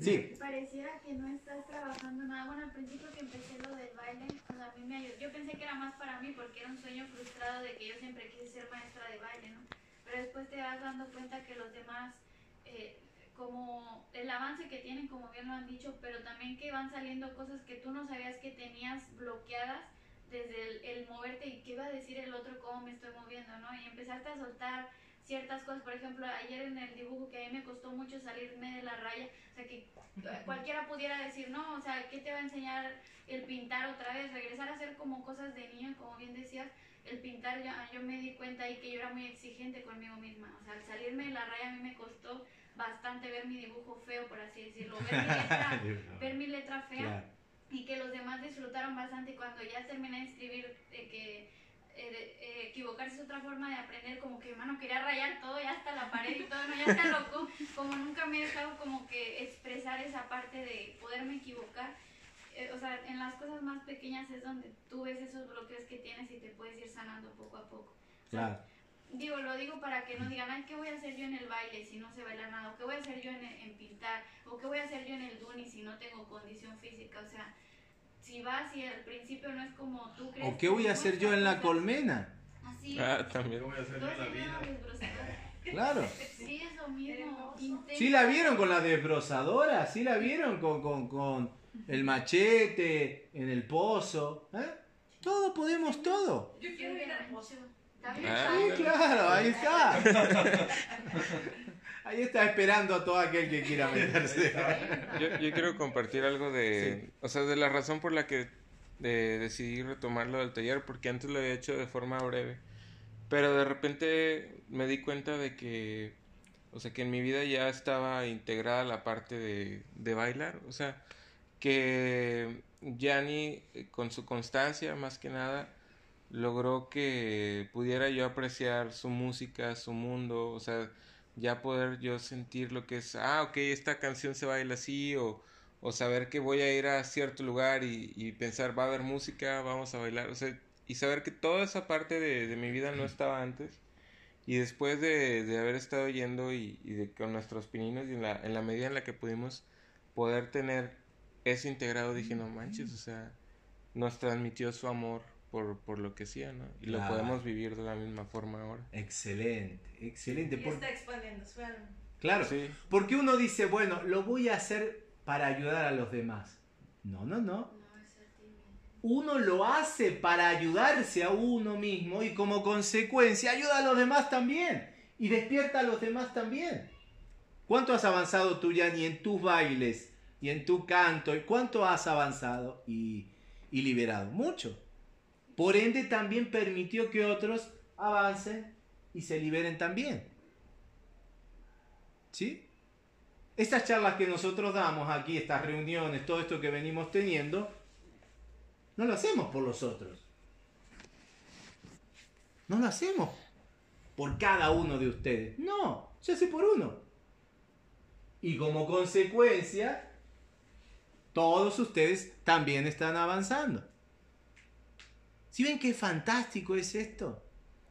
Sí. Pareciera que no estás trabajando nada. Bueno, al principio que empecé lo del baile, sea, a mí me ayudó. Yo pensé que era más para mí porque era un sueño frustrado de que yo siempre quise ser maestra de baile, ¿no? Pero después te vas dando cuenta que los demás, eh, como el avance que tienen, como bien lo han dicho, pero también que van saliendo cosas que tú no sabías que tenías bloqueadas desde el, el moverte y qué va a decir el otro, cómo me estoy moviendo, ¿no? Y empezaste a soltar ciertas cosas, por ejemplo, ayer en el dibujo que a mí me costó mucho salirme de la raya, o sea, que cualquiera pudiera decir, no, o sea, ¿qué te va a enseñar el pintar otra vez? Regresar a hacer como cosas de niño, como bien decías, el pintar, ya, yo me di cuenta ahí que yo era muy exigente conmigo misma, o sea, al salirme de la raya a mí me costó bastante ver mi dibujo feo, por así decirlo, ver mi letra, ver mi letra fea Claro. y que los demás disfrutaron bastante cuando ya terminé de escribir, de que eh, eh, equivocarse es otra forma de aprender, como que, mano, quería rayar todo, ya hasta la pared y todo, no, ya está loco, como nunca me he dejado como que expresar esa parte de poderme equivocar. Eh, o sea, en las cosas más pequeñas es donde tú ves esos bloqueos que tienes y te puedes ir sanando poco a poco. O sea, Claro. Digo, lo digo para que no digan, ay, ¿qué voy a hacer yo en el baile si no sé bailar nada? ¿O qué voy a hacer yo en, en pintar? ¿O qué voy a hacer yo en el duni si no tengo condición física? O sea, si vas y al principio no es como tú crees. ¿O qué voy a que hacer yo en la colmena? Así. Ah, también. ¿Qué voy a hacer yo en la vida? Claro. Sí, es lo mismo. Sí la vieron con la desbrozadora, sí la vieron con, con, con el machete, en el pozo. ¿eh? Todo podemos todo. Yo quiero ir al pozo. También Ah, Sí, claro, ahí está. Ahí está esperando a todo aquel que quiera meterse. Yo, yo quiero compartir algo de, o sea, de la razón por la que eh, decidí retomarlo del taller, porque antes lo había hecho de forma breve, pero de repente me di cuenta de que, o sea, que en mi vida ya estaba integrada la parte de, de bailar, o sea, que Yanni eh, con su constancia más que nada logró que pudiera yo apreciar su música, su mundo, o sea, ya poder yo sentir lo que es, ah, ok, esta canción se baila así, o, o saber que voy a ir a cierto lugar y, y pensar, va a haber música, vamos a bailar, o sea, y saber que toda esa parte de, de mi vida no estaba antes, y después de, de haber estado yendo y, y de con nuestros pininos, y en la, en la medida en la que pudimos poder tener eso integrado, dije, no manches, o sea, nos transmitió su amor por, por lo que hacía, ¿no? Y lo Claro. podemos vivir de la misma forma ahora. Excelente, excelente. Y Por- está expandiendo su alma. Claro, Sí. porque uno dice, bueno, lo voy a hacer para ayudar a los demás. No, no, no. Uno lo hace para ayudarse a uno mismo y como consecuencia ayuda a los demás también. Y despierta a los demás también. ¿Cuánto has avanzado tú, Yanni, en tus bailes y en tu canto? ¿Y cuánto has avanzado y, y liberado? Mucho. Por ende, también permitió que otros avancen y se liberen también. ¿Sí? Estas charlas que nosotros damos aquí, estas reuniones, todo esto que venimos teniendo, no lo hacemos por los otros. No lo hacemos por cada uno de ustedes. No, se hace por uno. Y como consecuencia, todos ustedes también están avanzando. ¿Sí ven qué fantástico es esto?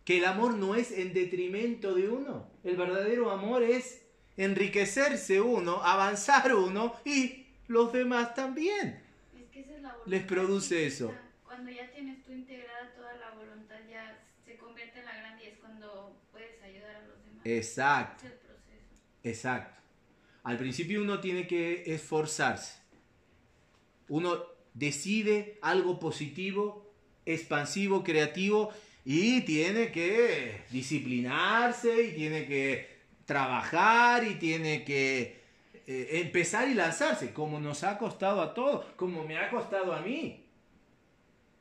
Que el amor no es en detrimento de uno. El verdadero amor es enriquecerse uno, avanzar uno y los demás también. Es que esa es la Les produce eso. Cuando ya tienes tú integrada toda la voluntad, ya se convierte en la grande y es cuando puedes ayudar a los demás. Exacto. Es el proceso. Exacto. Al principio uno tiene que esforzarse. Uno decide algo positivo, expansivo, creativo y tiene que disciplinarse y tiene que trabajar y tiene que eh, empezar y lanzarse, como nos ha costado a todos, como me ha costado a mí.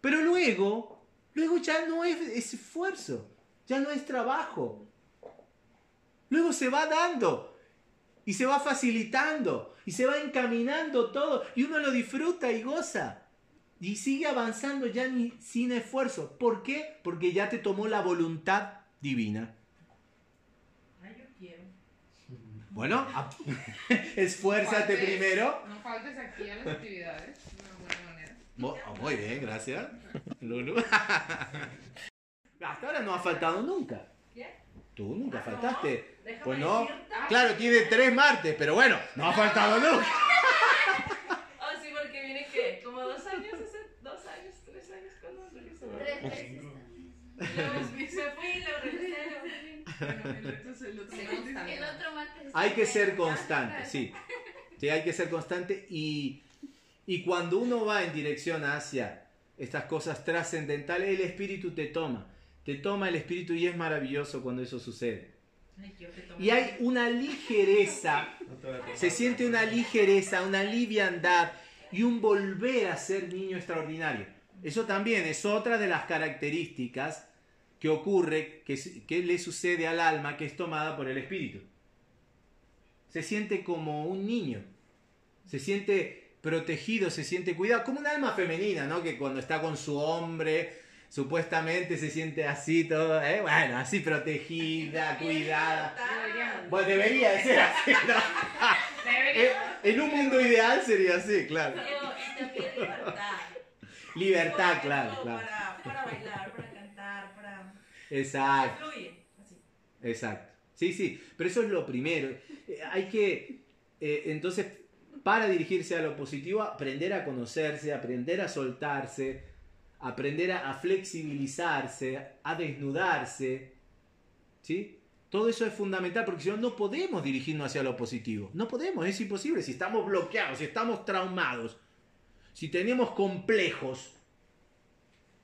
Pero luego, luego ya no es esfuerzo, ya no es trabajo. Luego se va dando y se va facilitando y se va encaminando todo y uno lo disfruta y goza y sigue avanzando ya ni sin esfuerzo. ¿Por qué? Porque ya te tomó la voluntad divina. Ay, yo quiero. Bueno, esfuérzate Faltes- primero. No faltes aquí a las actividades oh, Muy bien, gracias. Lulu. Hasta ahora no ha faltado nunca. ¿Qué? Tú nunca Ah, faltaste. no, Pues no. decirte. Claro, tiene tres martes, pero bueno, no ha faltado nunca. Ah, sí, porque viene que como dos años, hace dos años, tres años, cuando regresó. Tres veces. Luego el otro martes. Hay que ser constante, sí. Sí, hay que ser constante y, y cuando uno va en dirección hacia estas cosas trascendentales, el espíritu te toma. Te toma el espíritu y es maravilloso cuando eso sucede. Y hay una ligereza, se siente una ligereza, una liviandad y un volver a ser niño extraordinario. Eso también es otra de las características que ocurre, que, le sucede al alma que es tomada por el espíritu. Se siente como un niño, se siente protegido, se siente cuidado, como un alma femenina, ¿no? Que cuando está con su hombre supuestamente se siente así todo, ¿eh? bueno, así protegida, cuidada. Bueno, debería de ser así, ¿no? En un mundo ideal sería así, claro. Y también libertad. Libertad, claro, claro. Para, para bailar, para cantar, para... Exacto. Fluye. Así. Exacto. Sí, sí, pero eso es lo primero. Eh, hay que, eh, entonces, para dirigirse a lo positivo, aprender a conocerse, aprender a soltarse, aprender a, a flexibilizarse, a desnudarse. ¿Sí? Todo eso es fundamental porque si no, no podemos dirigirnos hacia lo positivo. No podemos, es imposible. Si estamos bloqueados, si estamos traumados, si tenemos complejos,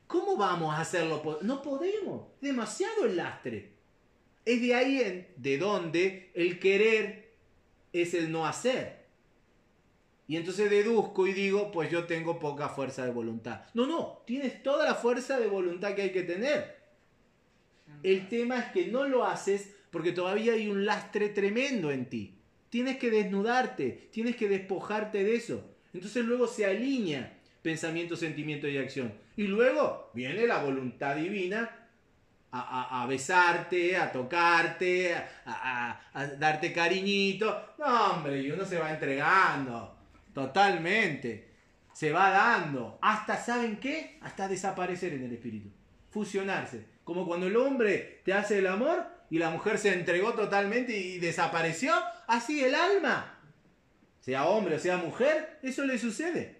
¿cómo vamos a hacerlo? No podemos. Demasiado el lastre. Es de ahí en- de donde el querer es el no hacer. Y entonces deduzco y digo, pues yo tengo poca fuerza de voluntad. No, no, tienes toda la fuerza de voluntad que hay que tener. El tema es que no lo haces porque todavía hay un lastre tremendo en ti. Tienes que desnudarte, tienes que despojarte de eso. Entonces luego se alinea pensamiento, sentimiento y acción. Y luego viene la voluntad divina a, besarte, a tocarte, a, a- a darte cariñito. No, hombre, y uno se va entregando. Totalmente. Se va dando. Hasta, ¿saben qué? Hasta desaparecer en el espíritu. Fusionarse. Como cuando el hombre te hace el amor y la mujer se entregó totalmente y desapareció. Así el alma. Sea hombre o sea mujer, eso le sucede.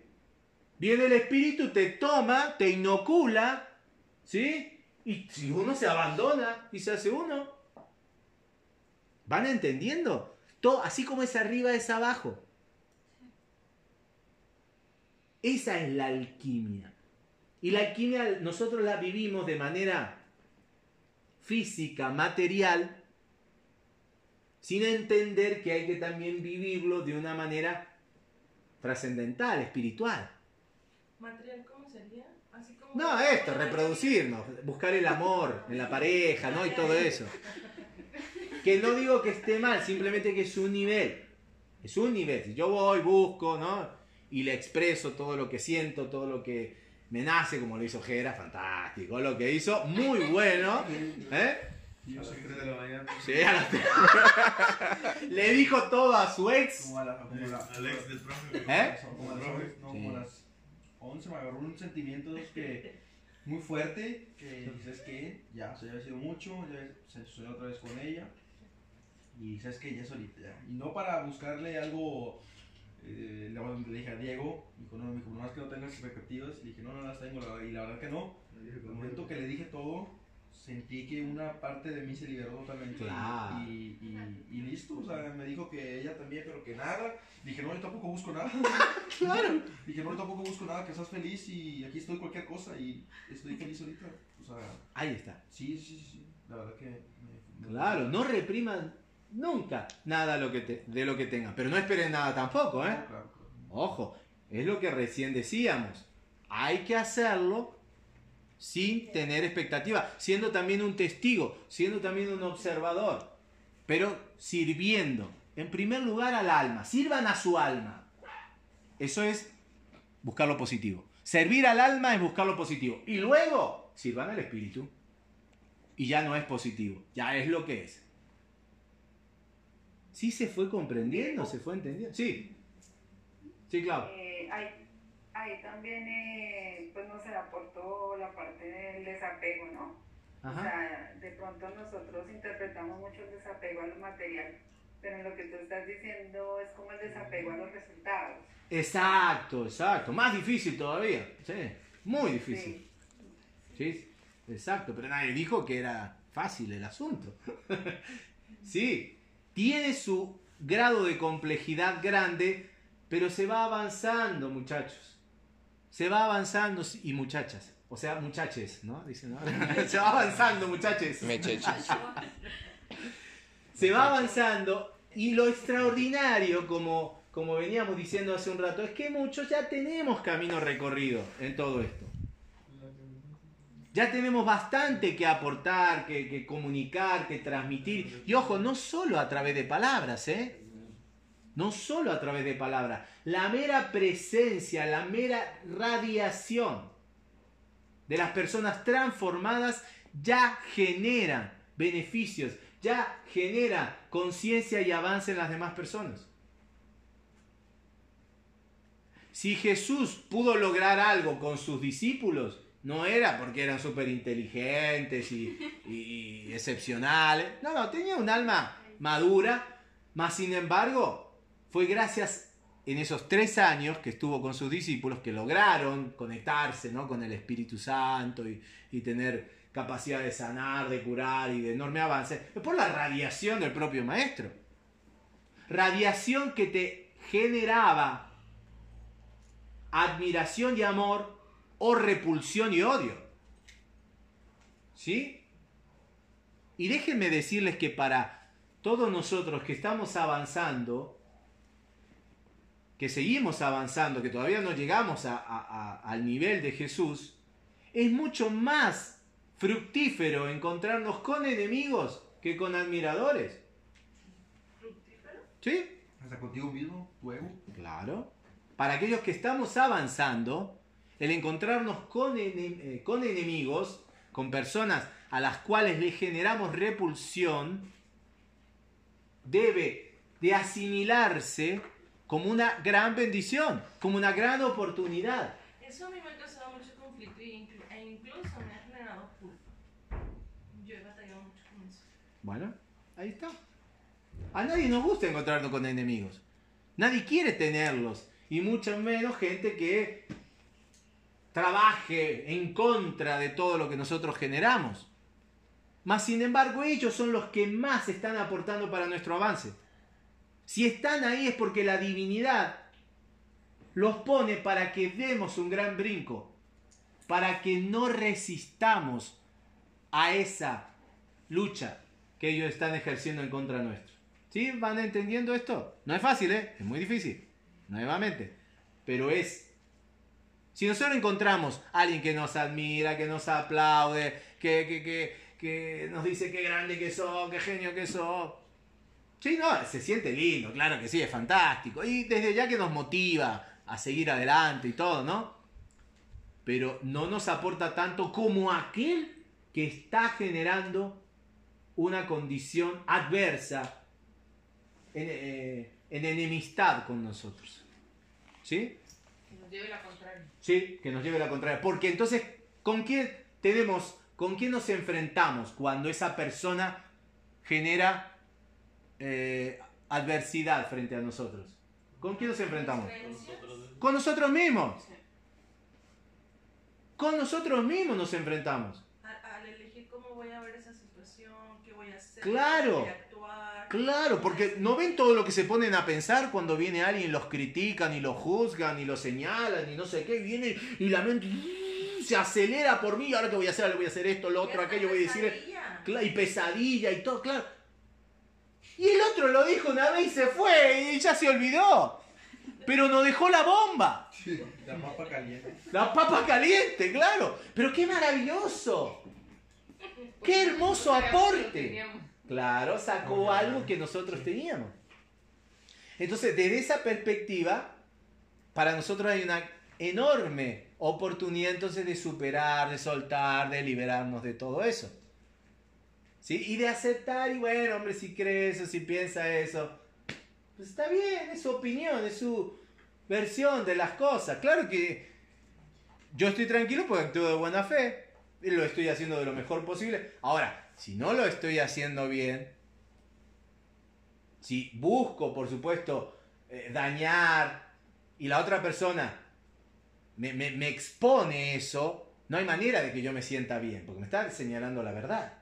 Viene el espíritu, te toma, te inocula, ¿sí? Y si uno se abandona y se hace uno, ¿van entendiendo? Todo, así como es arriba es abajo. Esa es la alquimia. Y la alquimia nosotros la vivimos de manera física, material, sin entender que hay que también vivirlo de una manera trascendental, espiritual. Material, ¿cómo sería? Así como... No, esto, reproducirnos, buscar el amor en la pareja, ¿no? Y todo eso. Que no digo que esté mal, simplemente que es un nivel. Es un nivel. Si yo voy, busco, ¿no? Y le expreso todo lo que siento, todo lo que me nace, como lo hizo Jera, fantástico. Lo que hizo, muy bueno. ¿Eh? Yo soy 3 de la mañana. Sí, a las- Le dijo todo a su ex. Como a la, como la- Alex del profe. ¿Eh? Como a las, no, como a las 11 me agarró un sentimiento que muy fuerte, que sabes que ya, ya había sido mucho, ya se sucedió otra vez con ella y sabes que ya solita ya. Y no para buscarle algo, eh, le, dije a Diego, y dijo, no, me dijo, nomás que no tengas expectativas, y le dije, no, no las tengo, y la verdad que no. El momento que le dije todo, sentí que una parte de mí se liberó totalmente. Claro. Y, y, y listo, o sea, me dijo que ella también, pero que nada. Dije, no, yo tampoco busco nada. Claro. Dije, no, yo tampoco busco nada, que estás feliz y aquí estoy cualquier cosa y estoy feliz ahorita. O sea, Ahí está. sí, sí, sí. La verdad que... me- me- Claro, no repriman nunca nada lo que te- de lo que tengan. Pero no esperen nada tampoco, ¿eh? Claro, claro. Ojo, es lo que recién decíamos. Hay que hacerlo sin tener expectativa, siendo también un testigo, siendo también un observador, pero sirviendo, en primer lugar al alma, sirvan a su alma. Eso es buscar lo positivo. Servir al alma es buscar lo positivo. Y luego, sirvan al espíritu. Y ya no es positivo, ya es lo que es. ¿Sí se fue comprendiendo? ¿Se fue entendiendo? Sí. Sí, claro. Eh, ahí también, eh, pues no se aportó la parte del desapego, ¿no? O sea, de pronto nosotros interpretamos mucho el desapego a lo material, pero lo que tú estás diciendo es como el desapego a los resultados. Exacto, exacto. Más difícil todavía. Sí, muy difícil. Sí, exacto. Pero nadie dijo que era fácil el asunto. sí, tiene su grado de complejidad grande, pero se va avanzando, muchachos. Se va avanzando y muchachas. O sea, muchaches, ¿no? Dicen, ¿no? se va avanzando, muchaches. Mecheches. Se va avanzando y lo extraordinario, como, como veníamos diciendo hace un rato, es que muchos ya tenemos camino recorrido en todo esto. Ya tenemos bastante que aportar, que, que comunicar, que transmitir. Y ojo, no solo a través de palabras, ¿eh? No solo a través de palabras. La mera presencia, la mera radiación de las personas transformadas ya genera beneficios, ya genera conciencia y avance en las demás personas. Si Jesús pudo lograr algo con sus discípulos, no era porque eran súper inteligentes y, excepcionales. No, no, tenía un alma madura, mas sin embargo, fue gracias en esos tres años que estuvo con sus discípulos que lograron conectarse ¿no? con el Espíritu Santo y, y tener capacidad de sanar, de curar y de enorme avance. Es por la radiación del propio Maestro. Radiación que te generaba admiración y amor o repulsión y odio. ¿Sí? Y déjenme decirles que para todos nosotros que estamos avanzando, que seguimos avanzando, que todavía no llegamos a- a- a- al nivel de Jesús, es mucho más fructífero encontrarnos con enemigos que con admiradores. ¿Fructífero? ¿Sí? Hasta contigo mismo, tu ego. Claro. Para aquellos que estamos avanzando, el encontrarnos con, ene- eh, con enemigos, con personas a las cuales le generamos repulsión, debe de asimilarse como una gran bendición, como una gran oportunidad. Eso a mí me ha causado mucho conflicto e e incluso me ha generado culpa. Yo he batallado mucho con eso. Bueno, ahí está. A nadie nos gusta encontrarnos con enemigos. Nadie quiere tenerlos. Y mucho menos gente que trabaje en contra de todo lo que nosotros generamos. Mas sin embargo ellos son los que más están aportando para nuestro avance. Si están ahí es porque la divinidad los pone para que demos un gran brinco, para que no resistamos a esa lucha que ellos están ejerciendo en contra nuestro. ¿Sí? ¿Van entendiendo esto? No es fácil, ¿eh? Es muy difícil, nuevamente. Pero es... Si nosotros encontramos a alguien que nos admira, que nos aplaude, que, que, que, que nos dice qué grande que sos, qué genio que sos. Sí, no, se siente lindo, claro que sí, es fantástico. Y desde ya que nos motiva a seguir adelante y todo, ¿no? Pero no nos aporta tanto como aquel que está generando una condición adversa en, eh, en enemistad con nosotros. ¿Sí? Que nos lleve la contraria. Sí, que nos lleve la contraria. Porque entonces, ¿con quién tenemos, con quién nos enfrentamos cuando esa persona genera eh, adversidad frente a nosotros? ¿Con quién nos enfrentamos? Con nosotros mismos. Con nosotros mismos nos enfrentamos. Al, elegir cómo voy a ver esa situación, qué voy a hacer, Claro. voy a actuar. Claro, porque no ven todo lo que se ponen a pensar cuando viene alguien y los critican y los juzgan y los señalan y no sé qué, viene y la mente se acelera por mí, ahora que voy a hacer, ahora voy a hacer esto, lo otro, aquello, voy a decir, y pesadilla y todo, claro. Y el otro lo dijo una vez y se fue y ya se olvidó. Pero no dejó la bomba. La papa caliente. La papa caliente, claro. Pero qué maravilloso. Qué hermoso aporte. Claro, sacó algo que nosotros teníamos. Entonces, desde esa perspectiva, para nosotros hay una enorme oportunidad entonces de superar, de soltar, de liberarnos de todo eso. ¿Sí? Y de aceptar, y bueno, hombre, si cree eso, si piensa eso, pues está bien, es su opinión, es su versión de las cosas. Claro que yo estoy tranquilo porque actúo de buena fe y lo estoy haciendo de lo mejor posible. Ahora, si no lo estoy haciendo bien, si busco, por supuesto, eh, dañar y la otra persona me, me- me expone eso, no hay manera de que yo me sienta bien, porque me está señalando la verdad.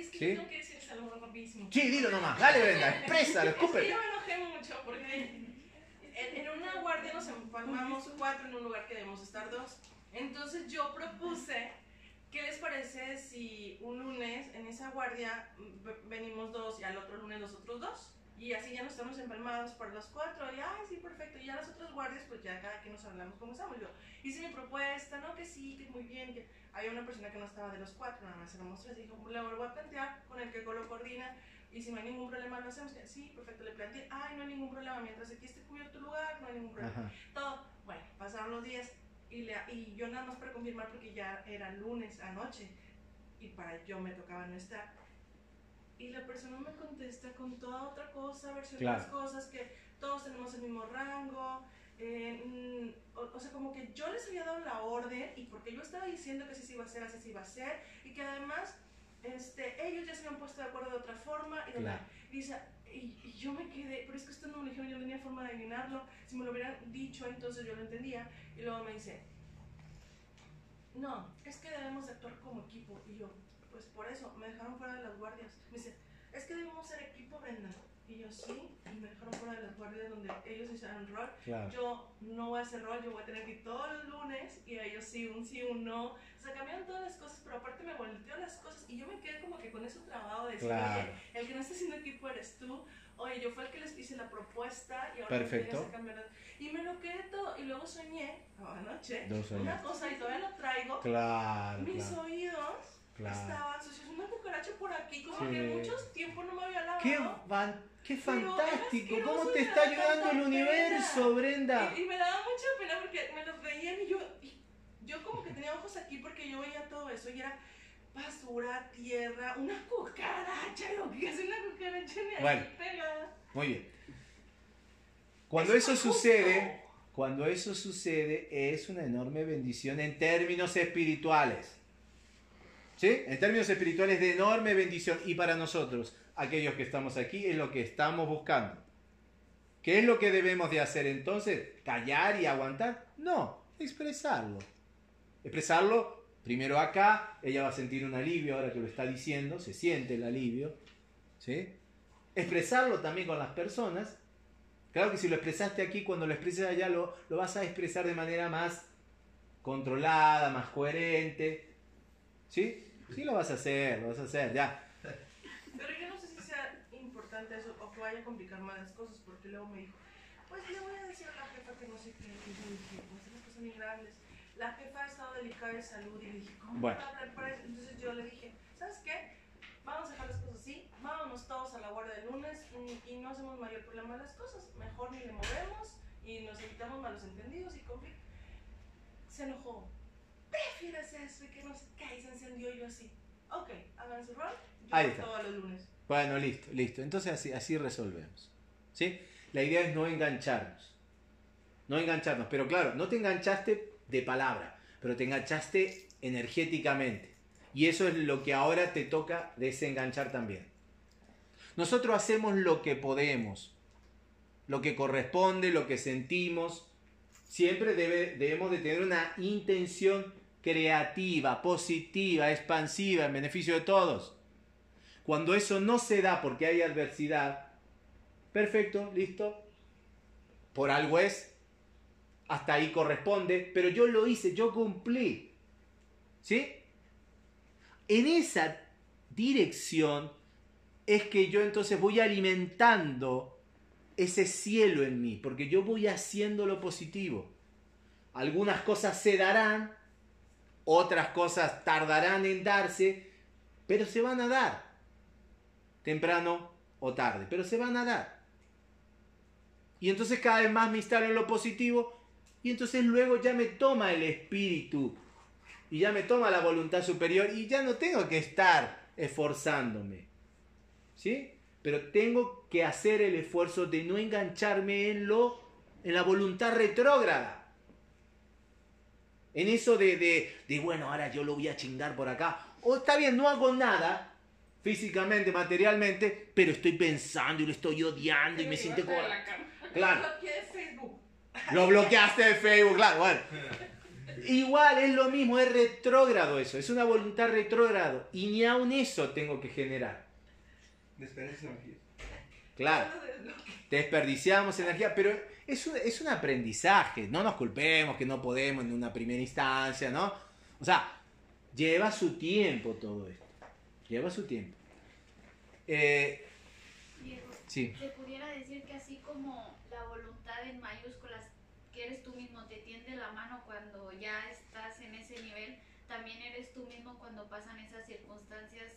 Es que ¿Sí? tengo que decirles algo rapidísimo. Sí, dilo nomás, dale Brenda, exprésalo, Es que escúpelo. yo me enojé mucho porque en, una guardia nos empalmamos cuatro en un lugar que debemos estar dos. Entonces yo propuse, ¿qué les parece si un lunes en esa guardia ve- venimos dos y al otro lunes los otros dos? Y así ya nos estamos empalmados por los cuatro. Y, ay, sí, perfecto. Y ya las otras guardias, pues ya cada quien nos hablamos como estamos. Yo hice mi propuesta, ¿no? Que sí, que muy bien. Que había una persona que no estaba de los cuatro, nada más éramos tres. Dijo, le voy a plantear con el que lo coordina. Y si no hay ningún problema, lo hacemos. Sí, perfecto, le planteé. Ay, no hay ningún problema. Mientras aquí esté cubierto tu lugar, no hay ningún problema. Ajá. Todo. Bueno, pasaron los días. y, le, y yo nada más para confirmar porque ya era lunes anoche y para yo me tocaba no estar. Y la persona me contesta con toda otra cosa, versión de las cosas, que todos tenemos el mismo rango. Eh, mm, o, o sea, como que yo les había dado la orden y porque yo estaba diciendo que así se iba a hacer, así se iba a hacer, y que además este, ellos ya se habían puesto de acuerdo de otra forma. Y, Claro. dice, y, y yo me quedé, pero es que esto no me lo dijeron, yo no tenía forma de adivinarlo. Si me lo hubieran dicho, entonces yo lo entendía. Y luego me dice, no, es que debemos de actuar como equipo. Y yo, pues por eso, me dejaron fuera de las guardias. Me dice, es que debemos ser equipo, Brenda. Y yo, sí, y me dejaron fuera de las guardias donde ellos hicieron rol. Claro. Yo no voy a hacer rol, yo voy a tener que ir todos los lunes y a ellos sí, un sí, un no. O sea, cambiaron todas las cosas, pero aparte me volteó las cosas y yo me quedé como que con eso trabado de decir, Claro. oye, el que no está haciendo equipo eres tú. Oye, yo fue el que les hice la propuesta y ahora Perfecto. me cambiar Y me lo quedé todo y luego soñé, anoche, una cosa y todavía lo traigo. Claro, Mis claro. oídos Claro. estaban sucios, una cucaracha por aquí, como Sí. que mucho tiempo no me había lavado. Qué, van- qué fantástico, ¿cómo te está me ayudando el universo, pena. Brenda? Y, y me daba mucha pena porque me los veían y yo, y yo como que tenía ojos aquí porque yo veía todo eso y era basura, tierra, una cucaracha, lo que hace una cucaracha en Bueno. pegada. Muy bien. Cuando eso sucede, cuando eso sucede, es una enorme bendición en términos espirituales. ¿Sí? En términos espirituales de enorme bendición. Y para nosotros, aquellos que estamos aquí, es lo que estamos buscando. ¿Qué es lo que debemos de hacer entonces? ¿Callar y aguantar? No, expresarlo. Expresarlo primero acá, ella va a sentir un alivio ahora que lo está diciendo, se siente el alivio. ¿Sí? Expresarlo también con las personas. Claro que si lo expresaste aquí, cuando lo expreses allá, lo, lo vas a expresar de manera más controlada, más coherente. ¿Sí? Sí lo vas a hacer, lo vas a hacer, ya. Pero yo no sé si sea importante eso o que vaya a complicar más las cosas porque luego me dijo, pues le voy a decir a la jefa que no sé qué. Y yo dije, pues esas cosas muy grandes. La jefa ha estado delicada de salud y le dije, ¿cómo Bueno. va a hablar para eso? Entonces yo le dije, ¿sabes qué? Vamos a dejar las cosas así, vámonos todos a la guardia de lunes y, y no hacemos mayor problema de las cosas. Mejor ni le movemos y nos evitamos malos entendidos y conflictos. Se enojó. ¿Prefieres eso y que no sé qué? Y se encendió yo así. Ok, hagan su rol. Yo Ahí está. todos los lunes. Bueno, listo, listo. Entonces así, así resolvemos. ¿Sí? La idea es no engancharnos. No engancharnos. Pero claro, no te enganchaste de palabra, pero te enganchaste energéticamente. Y eso es lo que ahora te toca desenganchar también. Nosotros hacemos lo que podemos, lo que corresponde, lo que sentimos. Siempre debe- debemos de tener una intención creativa, positiva, expansiva, en beneficio de todos. Cuando eso no se da porque hay adversidad, perfecto, listo. Por algo es, hasta ahí corresponde, pero yo lo hice, yo cumplí. ¿Sí? En esa dirección es que yo entonces voy alimentando ese cielo en mí, porque yo voy haciendo lo positivo. Algunas cosas se darán, otras cosas tardarán en darse, pero se van a dar temprano o tarde, pero se van a dar. Y entonces cada vez más me instalo en lo positivo y entonces luego ya me toma el espíritu y ya me toma la voluntad superior y ya no tengo que estar esforzándome. ¿Sí? Pero tengo que hacer el esfuerzo de no engancharme en lo en la voluntad retrógrada. En eso de, de, de, bueno, ahora yo lo voy a chingar por acá. O está bien, no hago nada físicamente, materialmente, pero estoy pensando y lo estoy odiando y me siento como... Claro. Lo bloqueé de Facebook. Lo bloqueaste de Facebook, claro, bueno. Igual es lo mismo, es retrógrado eso, es una voluntad retrógrado. Y ni aun eso tengo que generar. Energía. Claro, desperdiciamos energía, pero es un, es un aprendizaje. No nos culpemos que no podemos en una primera instancia, ¿no? O sea, lleva su tiempo todo esto. Lleva su tiempo. Eh, Sí. Se pudiera decir que así como la voluntad en mayúsculas, que eres tú mismo, te tiende la mano cuando ya estás en ese nivel, también eres tú mismo cuando pasan esas circunstancias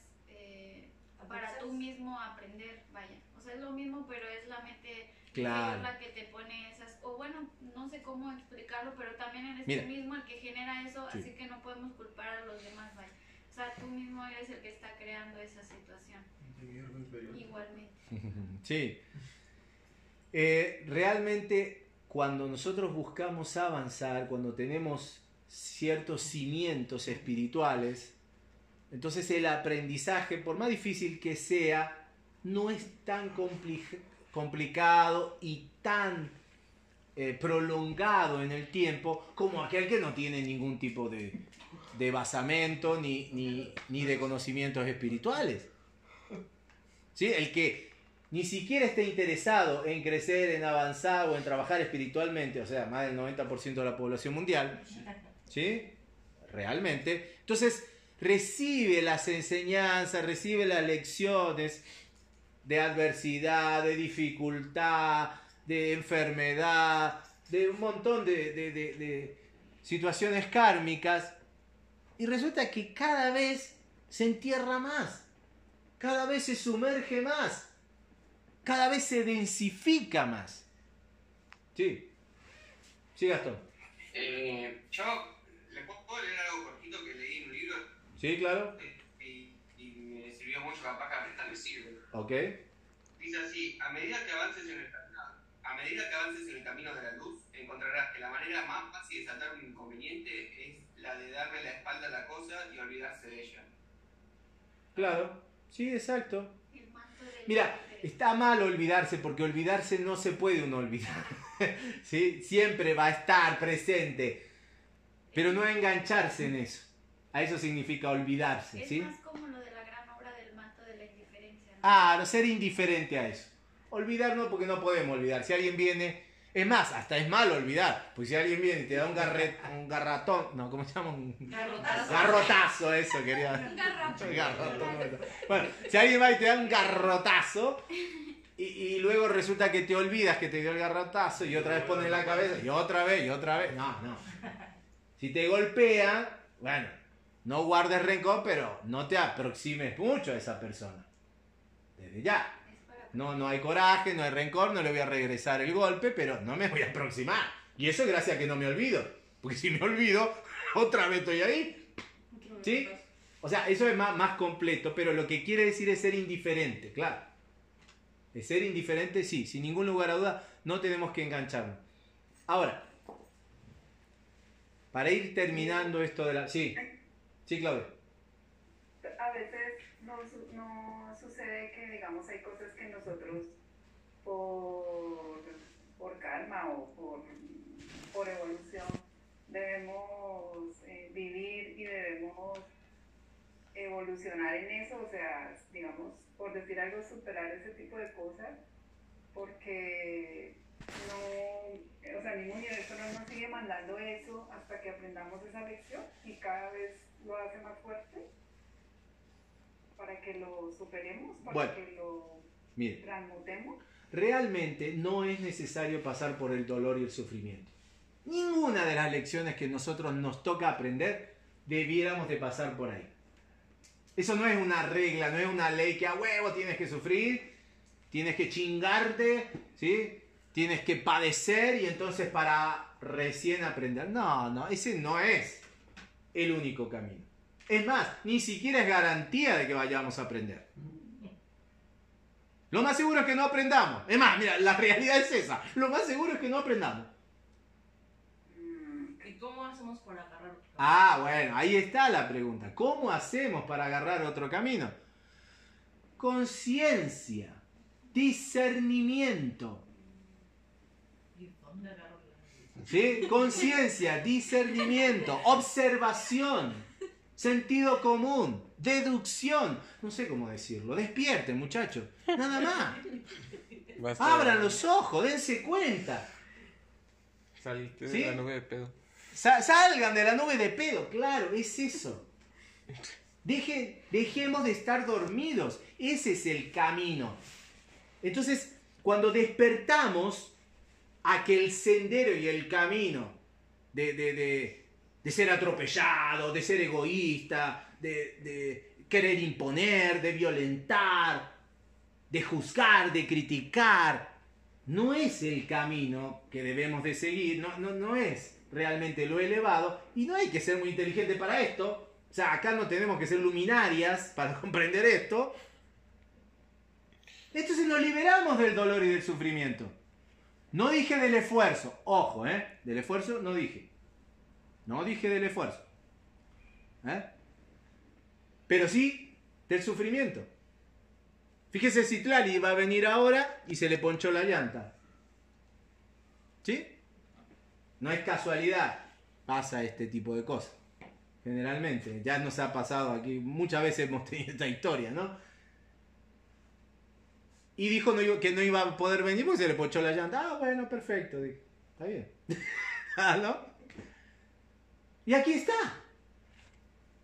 para tú mismo aprender, vaya. O sea, es lo mismo, pero es la mente Claro. la que te pone esas, o bueno, no sé cómo explicarlo, pero también eres Mira. tú mismo el que genera eso, Sí. así que no podemos culpar a los demás, vaya. O sea, tú mismo eres el que está creando esa situación. Igualmente. Sí. Eh, realmente cuando nosotros buscamos avanzar, cuando tenemos ciertos cimientos espirituales, entonces el aprendizaje, por más difícil que sea, no es tan compli- complicado y tan eh, prolongado en el tiempo como aquel que no tiene ningún tipo de, de basamento ni, ni, ni de conocimientos espirituales. ¿Sí? El que ni siquiera esté interesado en crecer, en avanzar o en trabajar espiritualmente, o sea, más del 90% de la población mundial, ¿sí? Realmente. Entonces, recibe las enseñanzas, recibe las lecciones de adversidad, de dificultad, de enfermedad, de un montón de, de- de- situaciones kármicas, y resulta que cada vez se entierra más, cada vez se sumerge más, cada vez se densifica más. Sí, sí, Gastón. Eh, yo puedo puedo leer algo cortito que leí en un libro Sí, claro. y, y me sirvió mucho, capaz que a Brenda le sirve. Ok. Dice así, a medida que avances en el camino, a medida que avances en el camino de la luz, encontrarás que la manera más fácil de saltar un inconveniente es la de darle la espalda a la cosa y olvidarse de ella. Claro, sí, exacto. Mira, está mal olvidarse porque olvidarse no se puede uno olvidar. ¿Sí? Siempre va a estar presente. Pero no engancharse en eso. A eso significa olvidarse, Es ¿sí? más como lo de la gran obra del manto de la indiferencia. ¿no? Ah, no ser indiferente a eso. Olvidar no, porque no podemos olvidar. Si alguien viene, es más, hasta es malo olvidar. Porque si alguien viene y te da un, garret, un garratón, no, ¿cómo se llama? Un Garrotazo. garrotazo, eso quería. Un garrotón, bueno. Bueno, si alguien va y te da un garrotazo y, y luego resulta que te olvidas que te dio el garrotazo y otra vez pones la cabeza y otra vez y otra vez. No, no. Si te golpea, bueno, no guardes rencor, pero no te aproximes mucho a esa persona. Desde ya. No, no hay coraje, no hay rencor, no le voy a regresar el golpe, pero no me voy a aproximar. Y eso es gracias a que no me olvido. Porque si me olvido, otra vez estoy ahí. ¿Sí? O sea, eso es más, completo, pero lo que quiere decir es ser indiferente, claro. De ser indiferente, sí, sin ningún lugar a duda, no tenemos que engancharnos. Ahora, para ir terminando esto de la... Sí, sí, Claudia. A veces no, no sucede que, digamos, hay cosas que nosotros por, por karma o por, por evolución debemos eh, vivir y debemos evolucionar en eso, o sea, digamos, por decir algo, superar ese tipo de cosas, porque no, o sea, ningún universo no nos sigue mandando eso hasta que aprendamos esa lección y cada vez lo hace más fuerte para que lo superemos, para Bueno. que lo Mire. transmutemos. Realmente no es necesario pasar por el dolor y el sufrimiento. Ninguna de las lecciones que nosotros nos toca aprender debiéramos de pasar por ahí. Eso no es una regla, no es una ley que a huevo tienes que sufrir, tienes que chingarte, ¿sí? Tienes que padecer y entonces para recién aprender. No, no, ese no es el único camino. Es más, ni siquiera es garantía de que vayamos a aprender. Lo más seguro es que no aprendamos. Es más, mira, la realidad es esa. Lo más seguro es que no aprendamos. ¿Y cómo hacemos para agarrar? Ah, bueno, ahí está la pregunta. ¿Cómo hacemos para agarrar otro camino? Conciencia, discernimiento. ¿Y dónde agarro la- ¿Sí? Conciencia, discernimiento, observación, sentido común, deducción. No sé cómo decirlo. Despierten, muchachos. Nada más. Basta. Abran los ojos, dense cuenta. ¿Sí? de la nube de pedo. Sa- salgan de la nube de pedo, claro, es eso. Dejen, dejemos de estar dormidos. Ese es el camino. Entonces, cuando despertamos a que el sendero y el camino de, de- de- ser atropellado, de ser egoísta, de, querer imponer, de violentar, de juzgar, de criticar. No es el camino que debemos de seguir, no, no, no es realmente lo elevado y no hay que ser muy inteligente para esto. O sea, acá no tenemos que ser luminarias para comprender esto. Entonces nos liberamos del dolor y del sufrimiento. No dije del esfuerzo, ojo, ¿eh? Del esfuerzo no dije. No dije del esfuerzo. ¿Eh? Pero sí del sufrimiento. Fíjese si Tlali va a venir ahora y se le ponchó la llanta. ¿Sí? No es casualidad. Pasa este tipo de cosas. Generalmente. Ya nos ha pasado aquí. Muchas veces hemos tenido esta historia, ¿no? Y dijo que no iba a poder venir porque se le ponchó la llanta. Ah, bueno, perfecto. Está bien. ¿Ah, ¿No? Y aquí está.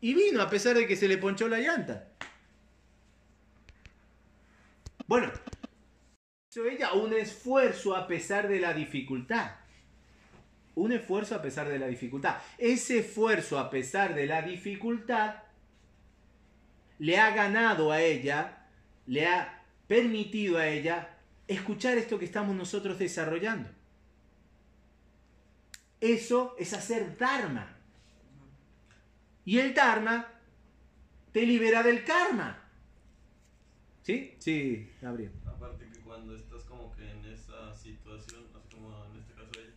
Y vino a pesar de que se le ponchó la llanta. Bueno, hizo ella un esfuerzo a pesar de la dificultad. Un esfuerzo a pesar de la dificultad. Ese esfuerzo a pesar de la dificultad le ha ganado a ella, le ha permitido a ella escuchar esto que estamos nosotros desarrollando. Eso es hacer Dharma. Y el Dharma te libera del karma. ¿Sí? Sí, Gabriel. Aparte que cuando estás como que en esa situación, así como en este caso ella,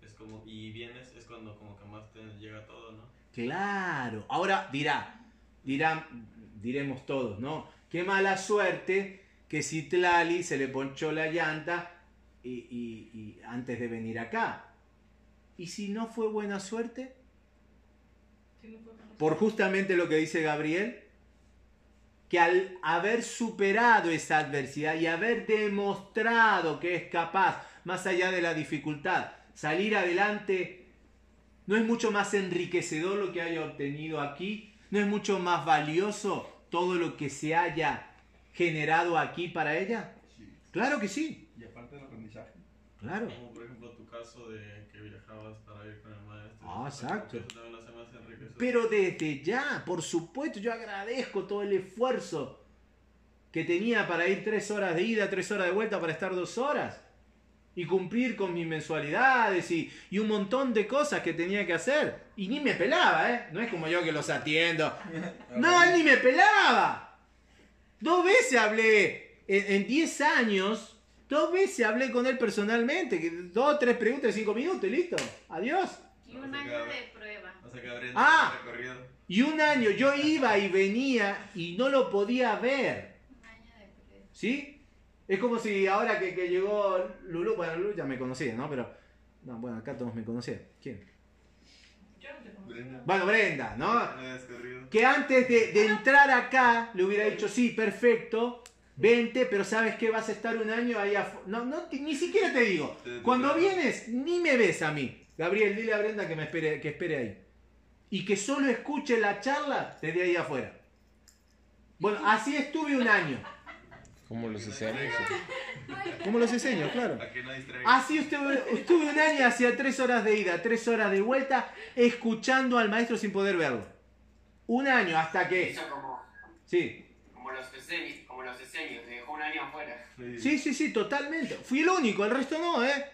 es como, y vienes, es cuando como que más te llega todo, ¿no? Claro. Ahora dirá, dirán, diremos todos, ¿no? Qué mala suerte que Citlali se le ponchó la llanta y, antes de venir acá. ¿Y si no fue buena suerte? Por justamente lo que dice Gabriel, que al haber superado esa adversidad y haber demostrado que es capaz, más allá de la dificultad, salir adelante, ¿no es mucho más enriquecedor lo que haya obtenido aquí? ¿No es mucho más valioso todo lo que se haya generado aquí para ella? Claro que sí. Y aparte del aprendizaje. Claro. Como por ejemplo tu caso de que viajabas para ir con el maestro. Ah, exacto. Eso también lo hace más enriquecedor. Pero desde ya, por supuesto, yo agradezco todo el esfuerzo que tenía para ir tres horas de ida, tres horas de vuelta, para estar dos horas. Y cumplir con mis mensualidades y, y un montón de cosas que tenía que hacer. Y ni me pelaba, ¿eh? No es como yo que los atiendo. No, él ni me pelaba. Dos veces hablé en 10 años, dos veces hablé con él personalmente. que Dos, tres preguntas de cinco minutos, listo. Adiós. Y un año de prueba. O sea que habría Ah. Y un año yo iba y venía y no lo podía ver. Un año de prueba. ¿Sí? Es como si ahora que, que llegó Lulu, bueno, Lulu ya me conocía, ¿no? Pero, no, bueno, acá todos me conocían. ¿Quién? Yo no te conozco. Brenda. Bueno, Brenda, ¿no? Corrido. Que antes de, de entrar acá le hubiera dicho, sí, perfecto, vente, pero sabes que vas a estar un año ahí afuera. No, no, ni siquiera te digo. Cuando vienes, ni me ves a mí. Gabriel, dile a Brenda que me espere, que espere ahí. Y que solo escuche la charla desde ahí afuera. Bueno, así estuve un año. Como los océanos. ¿Cómo los enseño? Claro. A que no distraiga. Así estuve, estuve un año, hacía tres horas de ida, tres horas de vuelta, escuchando al maestro sin poder verlo. Un año hasta que... Hizo como, Sí, como los esenios, como los te dejó un año afuera. sí, sí, sí, totalmente. Fui el único, el resto no, ¿eh?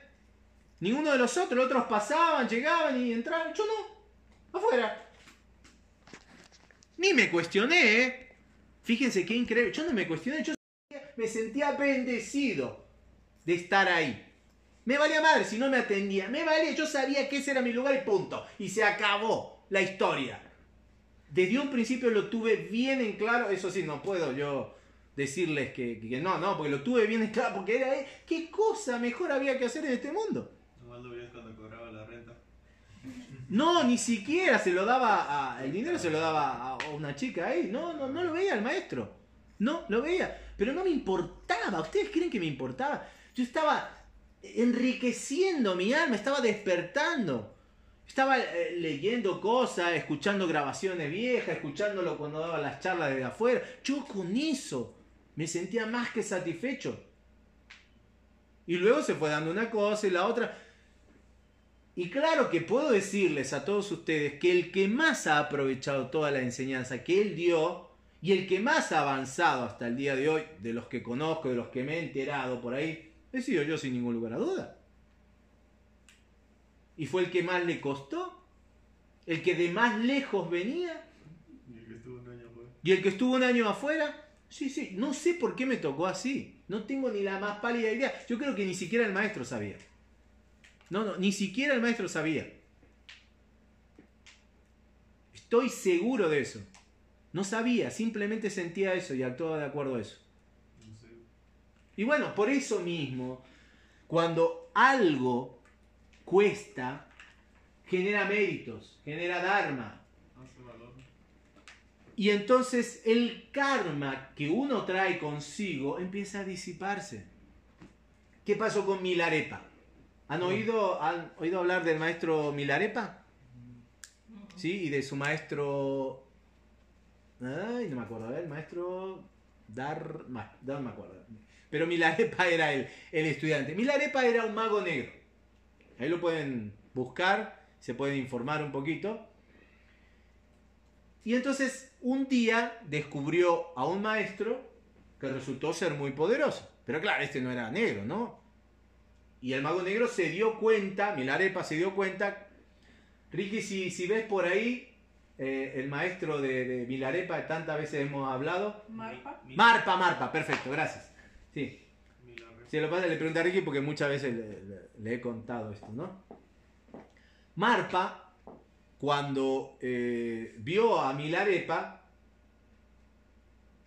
Ninguno de los otros, los otros pasaban, llegaban y entraban, yo no. Afuera. Ni me cuestioné, ¿eh? Fíjense qué increíble. Yo no me cuestioné, yo me sentía bendecido de estar ahí. Me valía madre si no me atendía. Me valía, yo sabía que ese era mi lugar y punto. Y se acabó la historia. Desde un principio lo tuve bien en claro. Eso sí, no puedo yo decirles que, que no, no, porque lo tuve bien en claro. Porque era, eh, ¿qué cosa mejor había que hacer en este mundo? Nomás lo veías cuando cobraba la renta. No, ni siquiera se lo daba a, el dinero se lo daba a una chica ahí. No, no, no lo veía el maestro. No, lo veía. Pero no me importaba. ¿Ustedes creen que me importaba? Yo estaba enriqueciendo mi alma, estaba despertando. Estaba eh, leyendo cosas, escuchando grabaciones viejas, escuchándolo cuando daba las charlas desde afuera. Yo con eso me sentía más que satisfecho. Y luego se fue dando una cosa y la otra. Y claro que puedo decirles a todos ustedes que el que más ha aprovechado toda la enseñanza que él dio Y el que más ha avanzado hasta el día de hoy, de los que conozco, de los que me he enterado por ahí, he sido yo sin ningún lugar a duda. Y fue el que más le costó, el que de más lejos venía. Y el que estuvo un año afuera, sí, sí, no sé por qué me tocó así. No tengo ni la más pálida idea. Yo creo que ni siquiera el maestro sabía. No, no, ni siquiera el maestro sabía. Estoy seguro de eso. No sabía, simplemente sentía eso y actuaba de acuerdo a eso. Y bueno, por eso mismo, cuando algo cuesta, genera méritos, genera dharma. Y entonces el karma que uno trae consigo empieza a disiparse. ¿Qué pasó con Milarepa? ¿Han oído, han oído hablar del maestro Milarepa? ¿Sí? Y de su maestro... Ay, no me acuerdo, a ver, maestro... Dar... No me acuerdo. Pero Milarepa era el, el estudiante. Milarepa era un mago negro. Ahí lo pueden buscar, se pueden informar un poquito. Y entonces un día descubrió a un maestro que resultó ser muy poderoso. Pero claro, este no era negro, ¿no? Y el mago negro se dio cuenta, Milarepa se dio cuenta. Ricky, si, si ves por ahí, eh, el maestro de, de Milarepa, tantas veces hemos hablado. Marpa. Marpa, Marpa, perfecto, gracias. Sí. Si lo pasa, le pregunté a Ricky porque muchas veces le, le- le he contado esto, ¿no? Marpa, cuando eh, vio a Milarepa,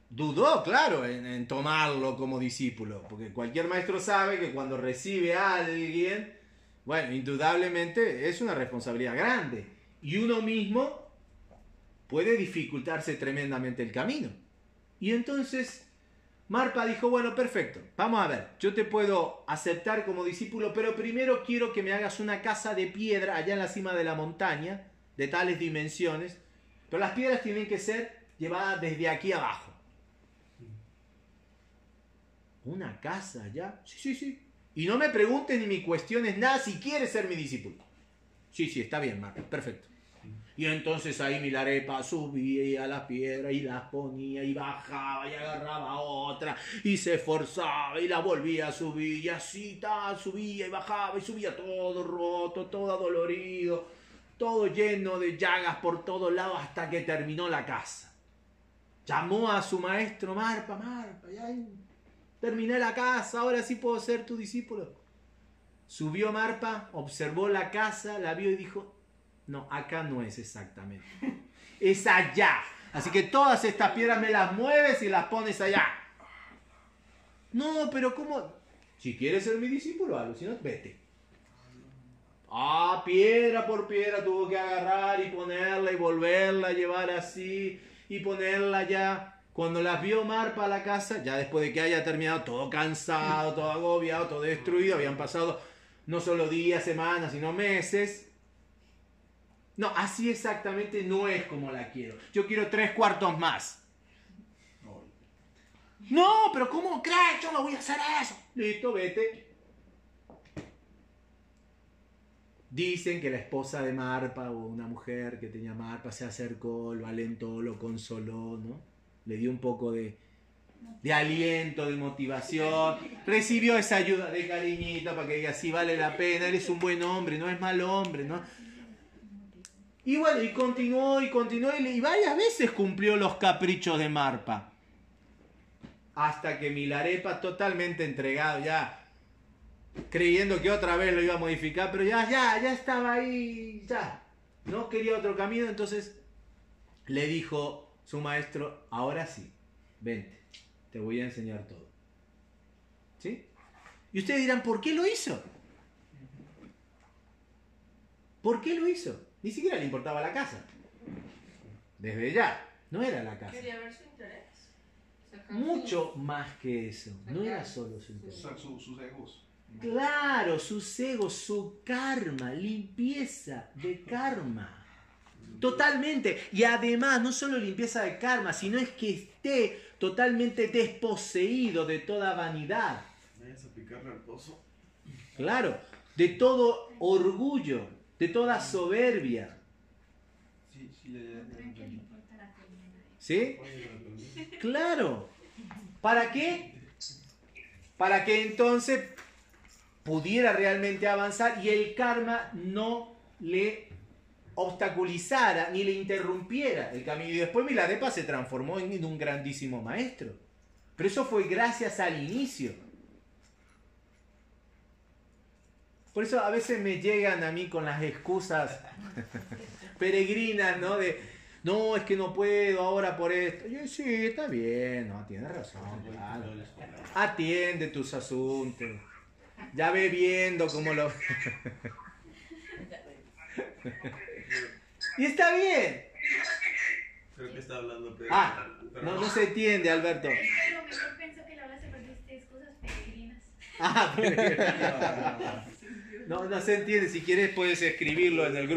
dudó, claro, en, en tomarlo como discípulo, porque cualquier maestro sabe que cuando recibe a alguien, bueno, indudablemente es una responsabilidad grande, y uno mismo puede dificultarse tremendamente el camino. Y entonces Marpa dijo, bueno, perfecto, vamos a ver, yo te puedo aceptar como discípulo, pero primero quiero que me hagas una casa de piedra allá en la cima de la montaña, de tales dimensiones, pero las piedras tienen que ser llevadas desde aquí abajo. ¿Una casa allá? Sí, sí, sí. Y no me preguntes ni me cuestiones nada si quieres ser mi discípulo. Sí, sí, está bien, Marpa, perfecto. Y entonces ahí Milarepa subía a las piedras y las ponía y bajaba y agarraba otra y se esforzaba y la volvía a subir y así tal, subía y bajaba y subía todo roto, todo adolorido, todo lleno de llagas por todos lados hasta que terminó la casa. Llamó a su maestro Marpa, Marpa, ya terminé la casa, ahora sí puedo ser tu discípulo. Subió Marpa, observó la casa, la vio y dijo, no, acá no es exactamente. Es allá. Así que todas estas piedras me las mueves y las pones allá. No, pero ¿cómo? Si quieres ser mi discípulo, no, vete. Ah, piedra por piedra tuvo que agarrar y ponerla y volverla a llevar así y ponerla allá. Cuando las vio Marpa a la casa, ya después de que haya terminado todo cansado, todo agobiado, todo destruido, habían pasado no solo días, semanas, sino meses. No, así exactamente no es como la quiero. Yo quiero tres cuartos más. No, pero ¿cómo crees? Yo no voy a hacer eso. Listo, vete. Dicen que la esposa de Marpa o una mujer que tenía Marpa se acercó, lo alentó, lo consoló, ¿no? Le dio un poco de, de aliento, de motivación. Recibió esa ayuda de cariñito para que diga, sí, vale la pena, eres un buen hombre, no es mal hombre, ¿no? Y bueno, y continuó y continuó y, varias veces cumplió los caprichos de Marpa. Hasta que Milarepa, totalmente entregado ya, creyendo que otra vez lo iba a modificar, pero ya, ya, ya estaba ahí, ya. No quería otro camino, entonces le dijo su maestro, ahora sí, vente, te voy a enseñar todo. ¿Sí? Y ustedes dirán, ¿por qué lo hizo? ¿Por qué lo hizo? Ni siquiera le importaba la casa. Desde ya, no era la casa. Quería ver su interés. Mucho más que eso. No era solo su interés. Su- su- sus egos. Claro, sus egos, su karma, limpieza de karma. Totalmente. Y además, no solo limpieza de karma, sino es que esté totalmente desposeído de toda vanidad. Vayas a picarle al pozo. Claro, de todo orgullo, de toda soberbia. Sí. Claro. ¿Para qué? Para que entonces pudiera realmente avanzar y el karma no le obstaculizara ni le interrumpiera el camino. Y después Miladepa se transformó en un grandísimo maestro. Pero eso fue gracias al inicio. Por eso a veces me llegan a mí con las excusas peregrinas, ¿no? De, no, es que no puedo ahora por esto. Yo, sí, está bien, no, tienes razón. claro. Atiende tus asuntos. Ya ve viendo cómo lo... y está bien. Creo que está hablando Pedro. Ah, Pero no, no se entiende, Alberto. Mejor que la Ah, pero- no, no se entiende. Si quieres puedes escribirlo en el grupo.